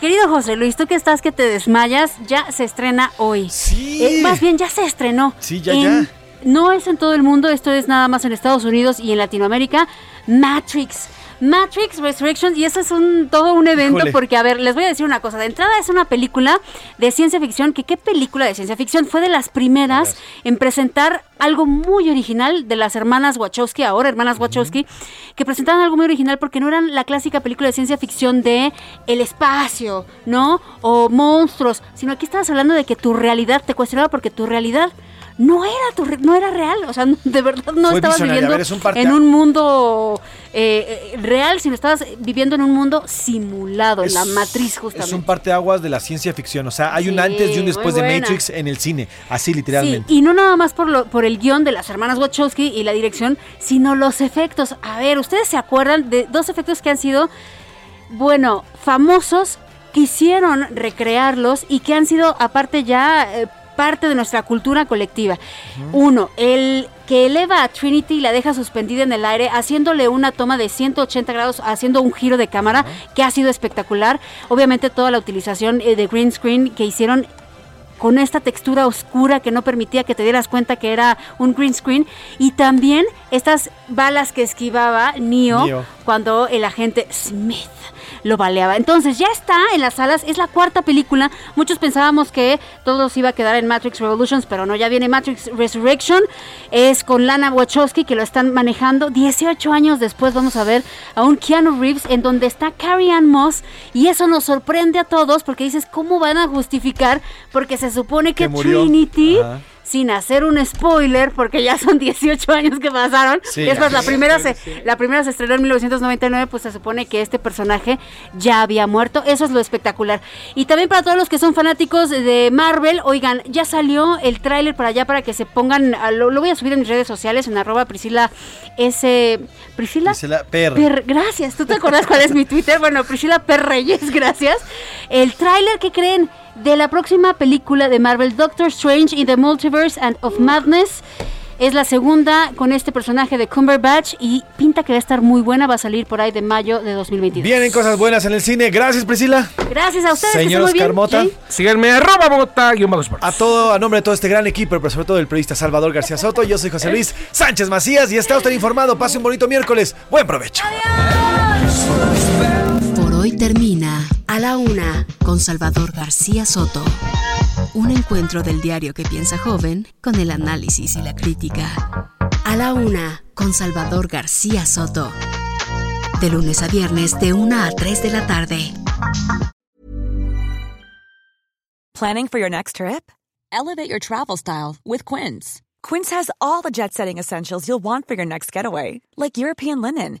querido José Luis, tú que estás que te desmayas, ya se estrena hoy. Sí. más bien, ya se estrenó. Sí, ya, En- ya. No es en todo el mundo, esto es nada más en Estados Unidos y en Latinoamérica. Matrix. Matrix Resurrections y eso es un todo un evento Híjole. porque a ver, les voy a decir una cosa, de entrada es una película de ciencia ficción, que qué película de ciencia ficción fue de las primeras en presentar algo muy original de las hermanas Wachowski, ahora hermanas Wachowski, que presentaban algo muy original porque no eran la clásica película de ciencia ficción de el espacio, ¿no? O monstruos, sino aquí estabas hablando de que tu realidad te cuestionaba porque tu realidad no era tu re- no era real, o sea, de verdad no Fue estabas viviendo ver, es un parte- en un mundo eh, eh, real, sino estabas viviendo en un mundo simulado, en la matriz justamente. Es un parteaguas de la ciencia ficción. O sea, hay un Sí, antes y un después de. Matrix en el cine. Así, Sí, literalmente. y no nada más por, lo, por el guion de las hermanas Wachowski y la dirección, sino los efectos. A ver, ¿ustedes se acuerdan de dos efectos que han sido, bueno, famosos, quisieron recrearlos y que han sido aparte ya eh, parte de nuestra cultura colectiva? Uno, el que eleva a Trinity y la deja suspendida en el aire, haciéndole una toma de 180 grados, haciendo un giro de cámara, que ha sido espectacular. Obviamente toda la utilización eh, de green screen que hicieron con esta textura oscura que no permitía que te dieras cuenta que era un green screen y también estas balas que esquivaba Neo, Neo. cuando el agente Smith lo baleaba. Entonces ya está en las salas, es la cuarta película. Muchos pensábamos que todos iba a quedar en Matrix Revolutions, pero no, ya viene Matrix Resurrection. Es con Lana Wachowski que lo están manejando. 18 años después vamos a ver a un Keanu Reeves en donde está Carrie Ann Moss y eso nos sorprende a todos porque dices, ¿cómo van a justificar? Porque se supone que. Trinity Ajá. Sin hacer un spoiler, porque ya son 18 años que pasaron. Sí, es más, la primera, se, la primera se estrenó en 1999, pues se supone que este personaje ya había muerto. Eso es lo espectacular. Y también para todos los que son fanáticos de Marvel, oigan, ya salió el tráiler para allá para que se pongan, lo, lo voy a subir en mis redes sociales, en arroba Priscila S. ¿Priscila? Priscila Per. Per- gracias. ¿Tú te acuerdas cuál es mi Twitter? Bueno, Priscila Per Reyes, gracias. El tráiler que creen de la próxima película de Marvel, Doctor Strange in the Multiverse and of Madness. Es la segunda con este personaje de Cumberbatch y pinta que va a estar muy buena. Va a salir por ahí de mayo de 2022. Vienen cosas buenas en el cine. Gracias, Priscila. Gracias a ustedes. Señor bien. Oscar Mota. Sí. Síganme, arroba Bogotá, guion bajo Sports. A todo, a nombre de todo este gran equipo, pero sobre todo del periodista Salvador García Soto, yo soy José Luis Sánchez Macías y está usted informado. Pase un bonito miércoles. Buen provecho. A la Una con Salvador García Soto. Un encuentro del diario que piensa joven con el análisis y la crítica. A la Una con Salvador García Soto. De lunes a viernes de 1 a 3 de la tarde. Planning for your next trip? Elevate your travel style with Quince. Quince has all the jet setting essentials you'll want for your next getaway, like European linen,